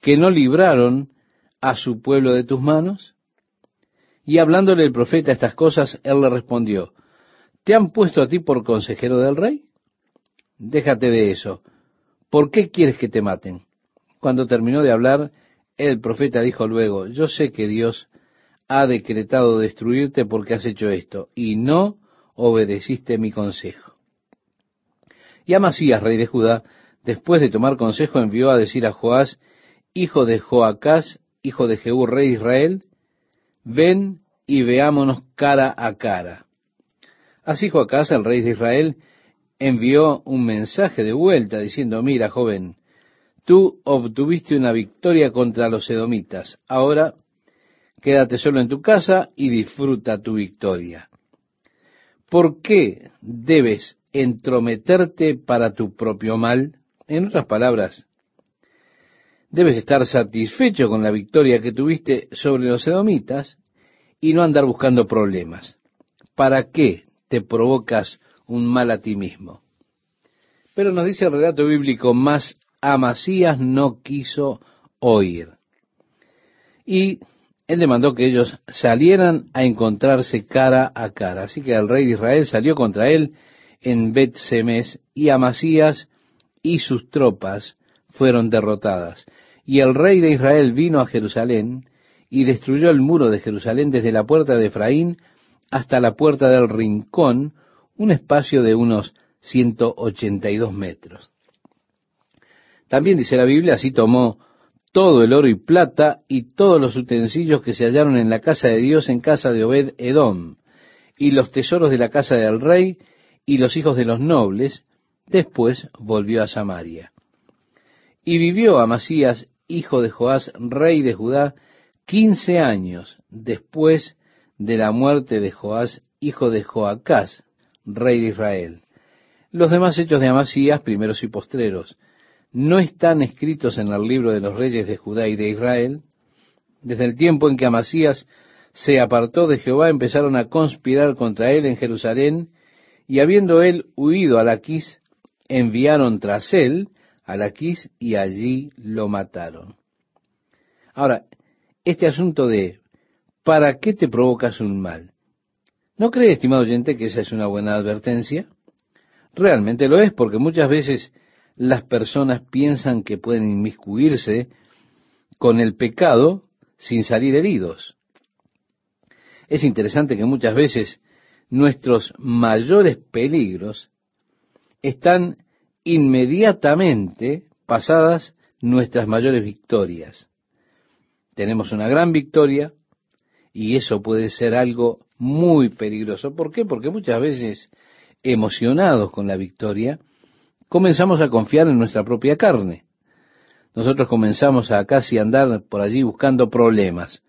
[SPEAKER 1] que no libraron a su pueblo de tus manos? Y hablándole el profeta estas cosas, él le respondió, ¿te han puesto a ti por consejero del rey? Déjate de eso. ¿Por qué quieres que te maten? Cuando terminó de hablar, el profeta dijo luego, yo sé que Dios ha decretado destruirte porque has hecho esto, y no obedeciste mi consejo. Y Amasías, rey de Judá, después de tomar consejo, envió a decir a Joás, hijo de Joacás, hijo de Jehú, rey de Israel, ven y veámonos cara a cara. Así Joacás, el rey de Israel, envió un mensaje de vuelta diciendo, mira, joven, tú obtuviste una victoria contra los edomitas, ahora quédate solo en tu casa y disfruta tu victoria. ¿Por qué debes entrometerte para tu propio mal? En otras palabras, debes estar satisfecho con la victoria que tuviste sobre los edomitas y no andar buscando problemas. ¿Para qué te provocas un mal a ti mismo? Pero nos dice el relato bíblico, más Amasías no quiso oír. Y él demandó que ellos salieran a encontrarse cara a cara. Así que el rey de Israel salió contra él en Bet Semes y Amasías y sus tropas fueron derrotadas. Y el rey de Israel vino a Jerusalén y destruyó el muro de Jerusalén desde la puerta de Efraín hasta la puerta del rincón, un espacio de unos 182 metros. También dice la Biblia, así tomó todo el oro y plata y todos los utensilios que se hallaron en la casa de Dios en casa de Obed Edom, y los tesoros de la casa del rey y los hijos de los nobles, después volvió a Samaria. Y vivió Amasías, hijo de Joás, rey de Judá, quince años después de la muerte de Joás, hijo de Joacás, rey de Israel. Los demás hechos de Amasías, primeros y postreros, no están escritos en el libro de los reyes de Judá y de Israel. Desde el tiempo en que Amasías se apartó de Jehová, empezaron a conspirar contra él en Jerusalén, y habiendo él huido a Laquís, enviaron tras él a Laquís y allí lo mataron. Ahora, este asunto de ¿para qué te provocas un mal? ¿No cree, estimado oyente, que esa es una buena advertencia? Realmente lo es, porque muchas veces las personas piensan que pueden inmiscuirse con el pecado sin salir heridos. Es interesante que muchas veces nuestros mayores peligros están inmediatamente pasadas nuestras mayores victorias. Tenemos una gran victoria y eso puede ser algo muy peligroso. ¿Por qué? Porque muchas veces emocionados con la victoria, comenzamos a confiar en nuestra propia carne. Nosotros comenzamos a casi andar por allí buscando problemas,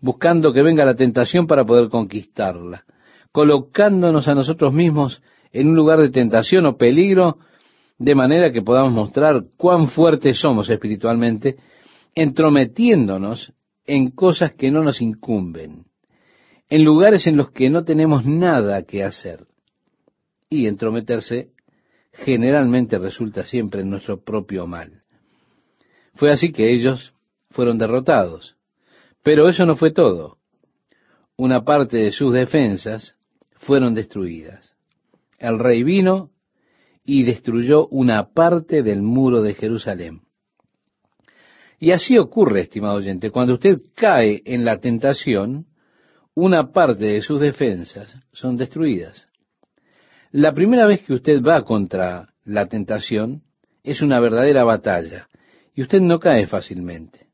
[SPEAKER 1] buscando que venga la tentación para poder conquistarla, colocándonos a nosotros mismos en un lugar de tentación o peligro, de manera que podamos mostrar cuán fuertes somos espiritualmente, entrometiéndonos en cosas que no nos incumben, en lugares en los que no tenemos nada que hacer. Y entrometerse generalmente resulta siempre en nuestro propio mal. Fue así que ellos fueron derrotados. Pero eso no fue todo. Una parte de sus defensas fueron destruidas. El rey vino y destruyó una parte del muro de Jerusalén. Y así ocurre, estimado oyente, cuando usted cae en la tentación, una parte de sus defensas son destruidas. La primera vez que usted va contra la tentación es una verdadera batalla y usted no cae fácilmente.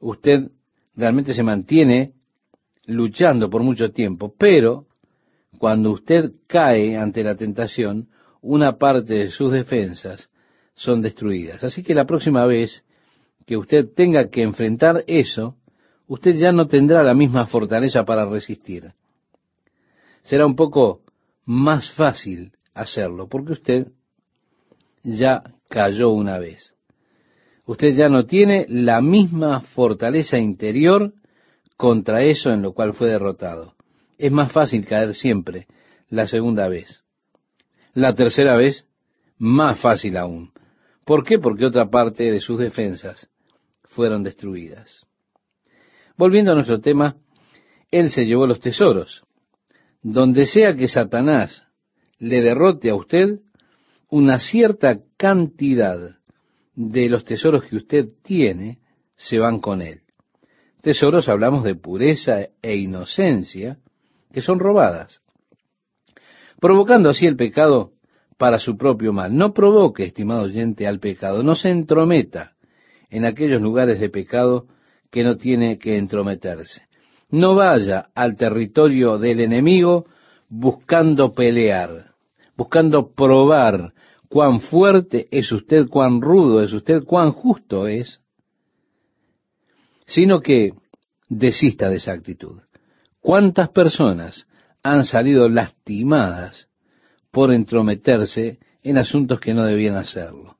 [SPEAKER 1] Usted realmente se mantiene luchando por mucho tiempo, pero cuando usted cae ante la tentación, una parte de sus defensas son destruidas. Así que la próxima vez que usted tenga que enfrentar eso, usted ya no tendrá la misma fortaleza para resistir. Será un poco más fácil hacerlo, porque usted ya cayó una vez. Usted ya no tiene la misma fortaleza interior contra eso en lo cual fue derrotado. Es más fácil caer siempre la segunda vez. La tercera vez, más fácil aún. ¿Por qué? Porque otra parte de sus defensas fueron destruidas. Volviendo a nuestro tema, él se llevó los tesoros. Donde sea que Satanás le derrote a usted, una cierta cantidad de los tesoros que usted tiene se van con él. Tesoros hablamos de pureza e inocencia que son robadas, provocando así el pecado para su propio mal. No provoque, estimado oyente, al pecado, no se entrometa en aquellos lugares de pecado que no tiene que entrometerse. No vaya al territorio del enemigo buscando pelear, buscando probar cuán fuerte es usted, cuán rudo es usted, cuán justo es, sino que desista de esa actitud. ¿Cuántas personas han salido lastimadas por entrometerse en asuntos que no debían hacerlo?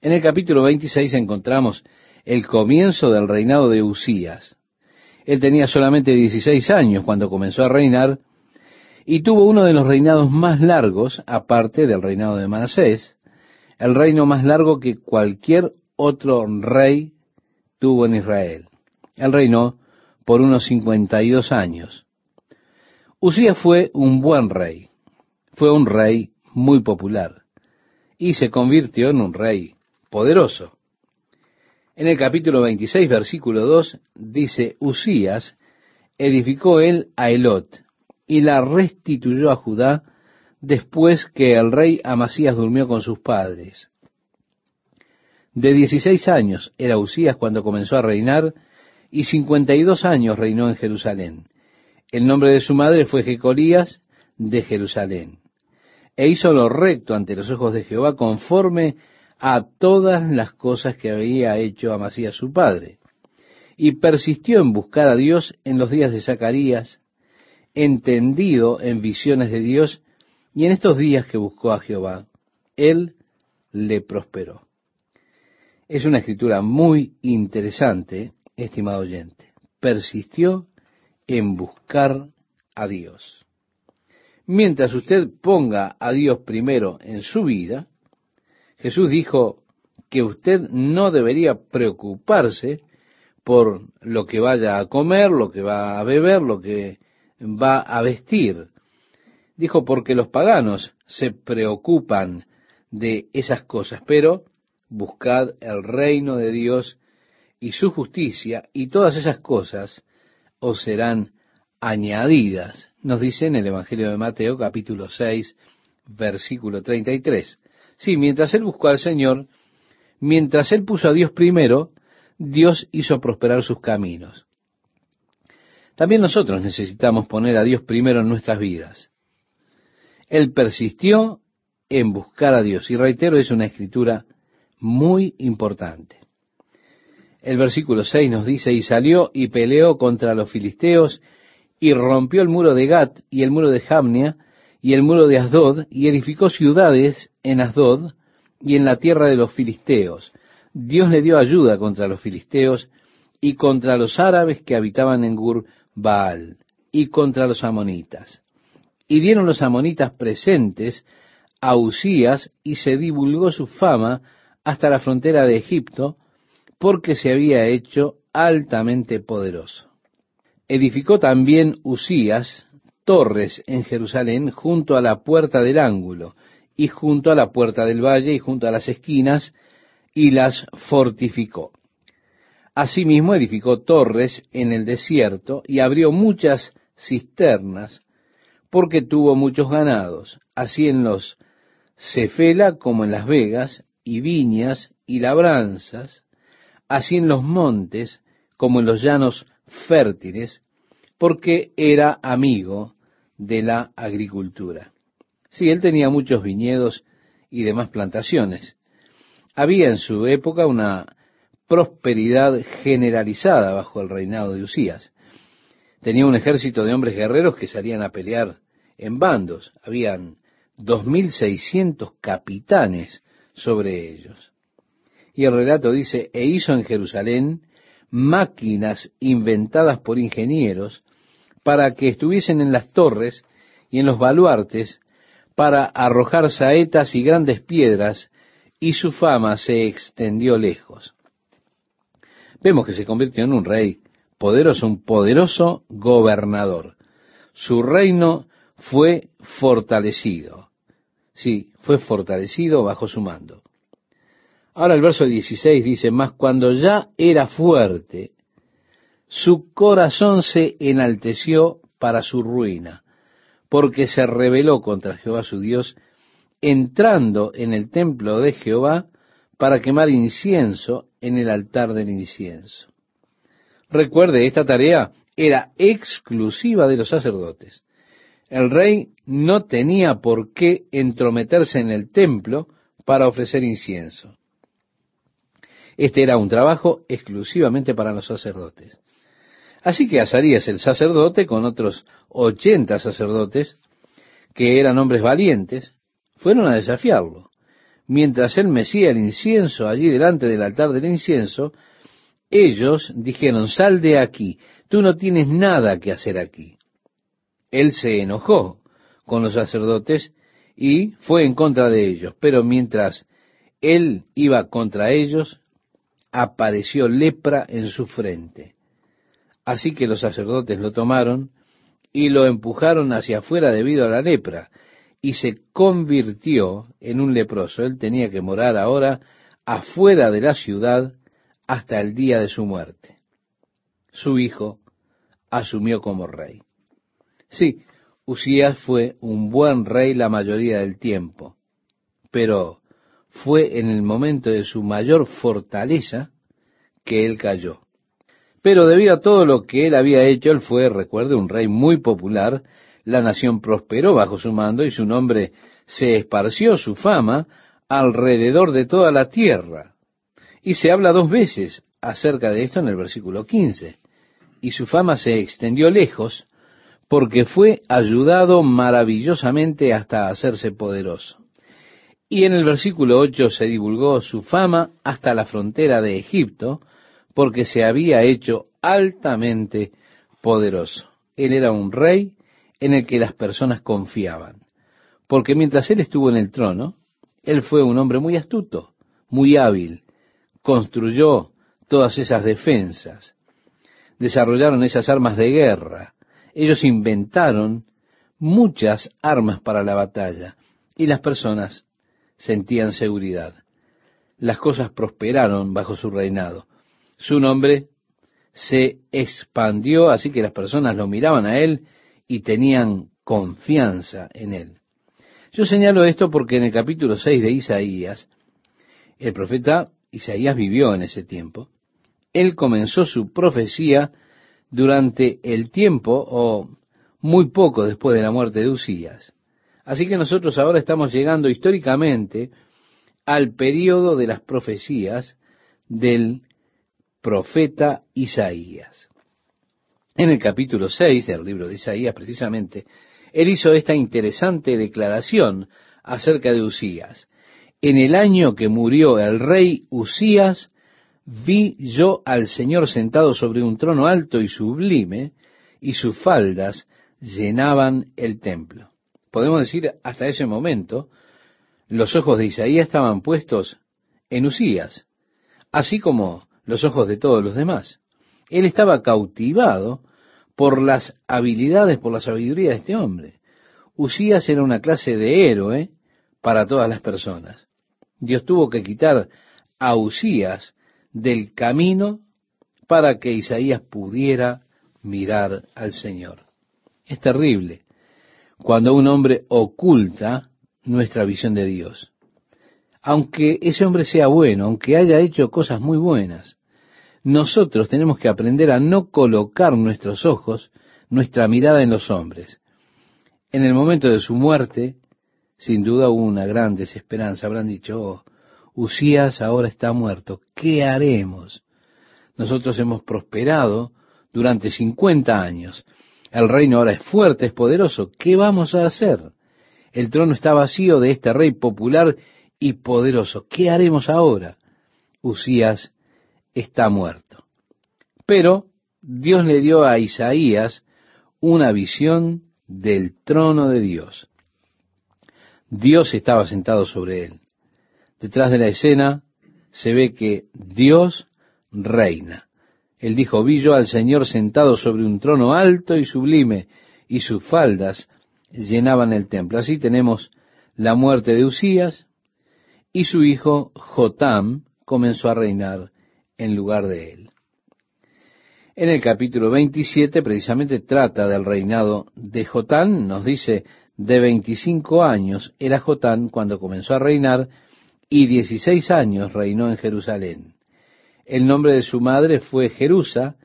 [SPEAKER 1] En el capítulo 26 encontramos el comienzo del reinado de Usías. Él tenía solamente 16 años cuando comenzó a reinar y tuvo uno de los reinados más largos, aparte del reinado de Manasés, el reino más largo que cualquier otro rey tuvo en Israel. Él reinó por unos 52 años. Usías fue un buen rey, fue un rey muy popular y se convirtió en un rey poderoso. En el capítulo 26, versículo 2, dice, Usías edificó él a Elot y la restituyó a Judá después que el rey Amasías durmió con sus padres. De 16 años era Usías cuando comenzó a reinar y 52 años reinó en Jerusalén. El nombre de su madre fue Jecolías de Jerusalén. E hizo lo recto ante los ojos de Jehová conforme a todas las cosas que había hecho Amasías su padre. Y persistió en buscar a Dios en los días de Zacarías, entendido en visiones de Dios, y en estos días que buscó a Jehová, él le prosperó. Es una escritura muy interesante estimado oyente, persistió en buscar a Dios. Mientras usted ponga a Dios primero en su vida, Jesús dijo que usted no debería preocuparse por lo que vaya a comer, lo que va a beber, lo que va a vestir. Dijo porque los paganos se preocupan de esas cosas, pero buscad el reino de Dios y su justicia, y todas esas cosas os serán añadidas, nos dice en el Evangelio de Mateo capítulo 6, versículo 33. Sí, mientras él buscó al Señor, mientras él puso a Dios primero, Dios hizo prosperar sus caminos. También nosotros necesitamos poner a Dios primero en nuestras vidas. Él persistió en buscar a Dios, y reitero, es una escritura muy importante. El versículo 6 nos dice, y salió y peleó contra los filisteos, y rompió el muro de Gat y el muro de Jamnia y el muro de Asdod, y edificó ciudades en Asdod y en la tierra de los filisteos. Dios le dio ayuda contra los filisteos y contra los árabes que habitaban en Gur Baal y contra los amonitas. Y dieron los amonitas presentes a Usías y se divulgó su fama hasta la frontera de Egipto, porque se había hecho altamente poderoso. Edificó también Usías torres en Jerusalén junto a la puerta del ángulo, y junto a la puerta del valle, y junto a las esquinas, y las fortificó. Asimismo edificó torres en el desierto, y abrió muchas cisternas, porque tuvo muchos ganados, así en los Cefela como en las vegas, y viñas, y labranzas, así en los montes como en los llanos fértiles, porque era amigo de la agricultura. Sí, él tenía muchos viñedos y demás plantaciones. Había en su época una prosperidad generalizada bajo el reinado de Usías. Tenía un ejército de hombres guerreros que salían a pelear en bandos. Habían 2.600 capitanes sobre ellos. Y el relato dice, e hizo en Jerusalén máquinas inventadas por ingenieros para que estuviesen en las torres y en los baluartes, para arrojar saetas y grandes piedras, y su fama se extendió lejos. Vemos que se convirtió en un rey poderoso, un poderoso gobernador. Su reino fue fortalecido. Sí, fue fortalecido bajo su mando. Ahora el verso 16 dice, mas cuando ya era fuerte, su corazón se enalteció para su ruina, porque se rebeló contra Jehová su Dios, entrando en el templo de Jehová para quemar incienso en el altar del incienso. Recuerde, esta tarea era exclusiva de los sacerdotes. El rey no tenía por qué entrometerse en el templo para ofrecer incienso. Este era un trabajo exclusivamente para los sacerdotes. Así que Azarías el sacerdote, con otros ochenta sacerdotes, que eran hombres valientes, fueron a desafiarlo. Mientras él mecía el incienso allí delante del altar del incienso, ellos dijeron, sal de aquí, tú no tienes nada que hacer aquí. Él se enojó con los sacerdotes y fue en contra de ellos, pero mientras él iba contra ellos, apareció lepra en su frente. Así que los sacerdotes lo tomaron y lo empujaron hacia afuera debido a la lepra, y se convirtió en un leproso. Él tenía que morar ahora afuera de la ciudad hasta el día de su muerte. Su hijo asumió como rey. Sí, Usías fue un buen rey la mayoría del tiempo, pero fue en el momento de su mayor fortaleza que él cayó. Pero debido a todo lo que él había hecho, él fue, recuerde, un rey muy popular, la nación prosperó bajo su mando y su nombre se esparció su fama alrededor de toda la tierra. Y se habla dos veces acerca de esto en el versículo 15. Y su fama se extendió lejos porque fue ayudado maravillosamente hasta hacerse poderoso. Y en el versículo 8 se divulgó su fama hasta la frontera de Egipto, porque se había hecho altamente poderoso. Él era un rey en el que las personas confiaban, porque mientras él estuvo en el trono, él fue un hombre muy astuto, muy hábil, construyó todas esas defensas, desarrollaron esas armas de guerra, ellos inventaron muchas armas para la batalla, y las personas sentían seguridad. Las cosas prosperaron bajo su reinado. Su nombre se expandió, así que las personas lo miraban a él y tenían confianza en él. Yo señalo esto porque en el capítulo 6 de Isaías, el profeta Isaías vivió en ese tiempo. Él comenzó su profecía durante el tiempo o muy poco después de la muerte de Usías. Así que nosotros ahora estamos llegando históricamente al periodo de las profecías del profeta Isaías. En el capítulo 6 del libro de Isaías, precisamente, él hizo esta interesante declaración acerca de Usías. En el año que murió el rey Usías, vi yo al Señor sentado sobre un trono alto y sublime, y sus faldas llenaban el templo podemos decir hasta ese momento, los ojos de Isaías estaban puestos en Usías, así como los ojos de todos los demás. Él estaba cautivado por las habilidades, por la sabiduría de este hombre. Usías era una clase de héroe para todas las personas. Dios tuvo que quitar a Usías del camino para que Isaías pudiera mirar al Señor. Es terrible cuando un hombre oculta nuestra visión de Dios. Aunque ese hombre sea bueno, aunque haya hecho cosas muy buenas, nosotros tenemos que aprender a no colocar nuestros ojos, nuestra mirada en los hombres. En el momento de su muerte, sin duda hubo una gran desesperanza. Habrán dicho, oh, Usías ahora está muerto, ¿qué haremos? Nosotros hemos prosperado durante 50 años. El reino ahora es fuerte, es poderoso. ¿Qué vamos a hacer? El trono está vacío de este rey popular y poderoso. ¿Qué haremos ahora? Usías está muerto. Pero Dios le dio a Isaías una visión del trono de Dios. Dios estaba sentado sobre él. Detrás de la escena se ve que Dios reina. Él dijo, vi yo al Señor sentado sobre un trono alto y sublime, y sus faldas llenaban el templo. Así tenemos la muerte de Usías, y su hijo Jotam comenzó a reinar en lugar de él. En el capítulo 27 precisamente trata del reinado de Jotán, nos dice, de 25 años era Jotán cuando comenzó a reinar y 16 años reinó en Jerusalén. El nombre de su madre fue Jerusa,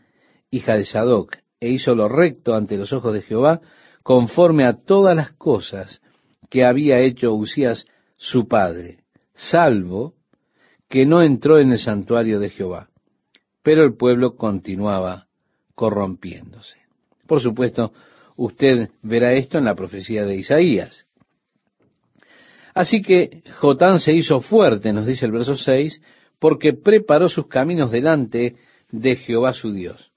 [SPEAKER 1] hija de Sadoc, e hizo lo recto ante los ojos de Jehová, conforme a todas las cosas que había hecho Usías su padre, salvo que no entró en el santuario de Jehová. Pero el pueblo continuaba corrompiéndose. Por supuesto, usted verá esto en la profecía de Isaías. Así que Jotán se hizo fuerte, nos dice el verso 6, porque preparó sus caminos delante de Jehová su Dios.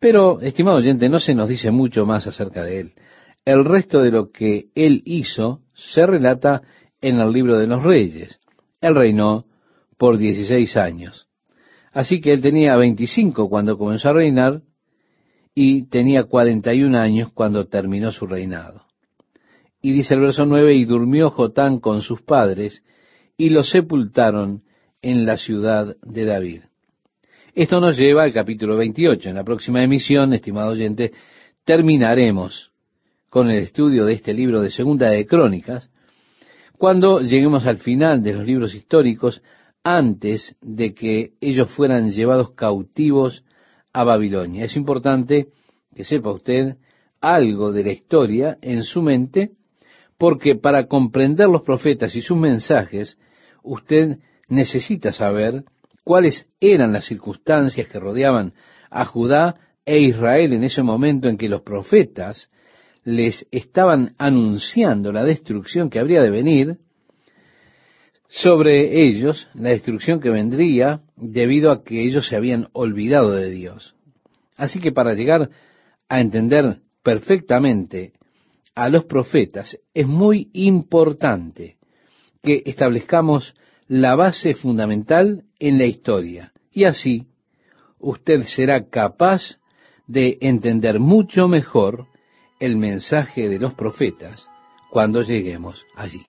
[SPEAKER 1] Pero, estimado oyente, no se nos dice mucho más acerca de él. El resto de lo que él hizo se relata en el libro de los reyes. Él reinó por 16 años. Así que él tenía 25 cuando comenzó a reinar y tenía 41 años cuando terminó su reinado. Y dice el verso 9, y durmió Jotán con sus padres y lo sepultaron en la ciudad de David. Esto nos lleva al capítulo 28. En la próxima emisión, estimado oyente, terminaremos con el estudio de este libro de Segunda de Crónicas, cuando lleguemos al final de los libros históricos, antes de que ellos fueran llevados cautivos a Babilonia. Es importante que sepa usted algo de la historia en su mente, porque para comprender los profetas y sus mensajes, usted necesita saber cuáles eran las circunstancias que rodeaban a Judá e Israel en ese momento en que los profetas les estaban anunciando la destrucción que habría de venir sobre ellos, la destrucción que vendría debido a que ellos se habían olvidado de Dios. Así que para llegar a entender perfectamente a los profetas es muy importante que establezcamos la base fundamental en la historia. Y así usted será capaz de entender mucho mejor el mensaje de los profetas cuando lleguemos allí.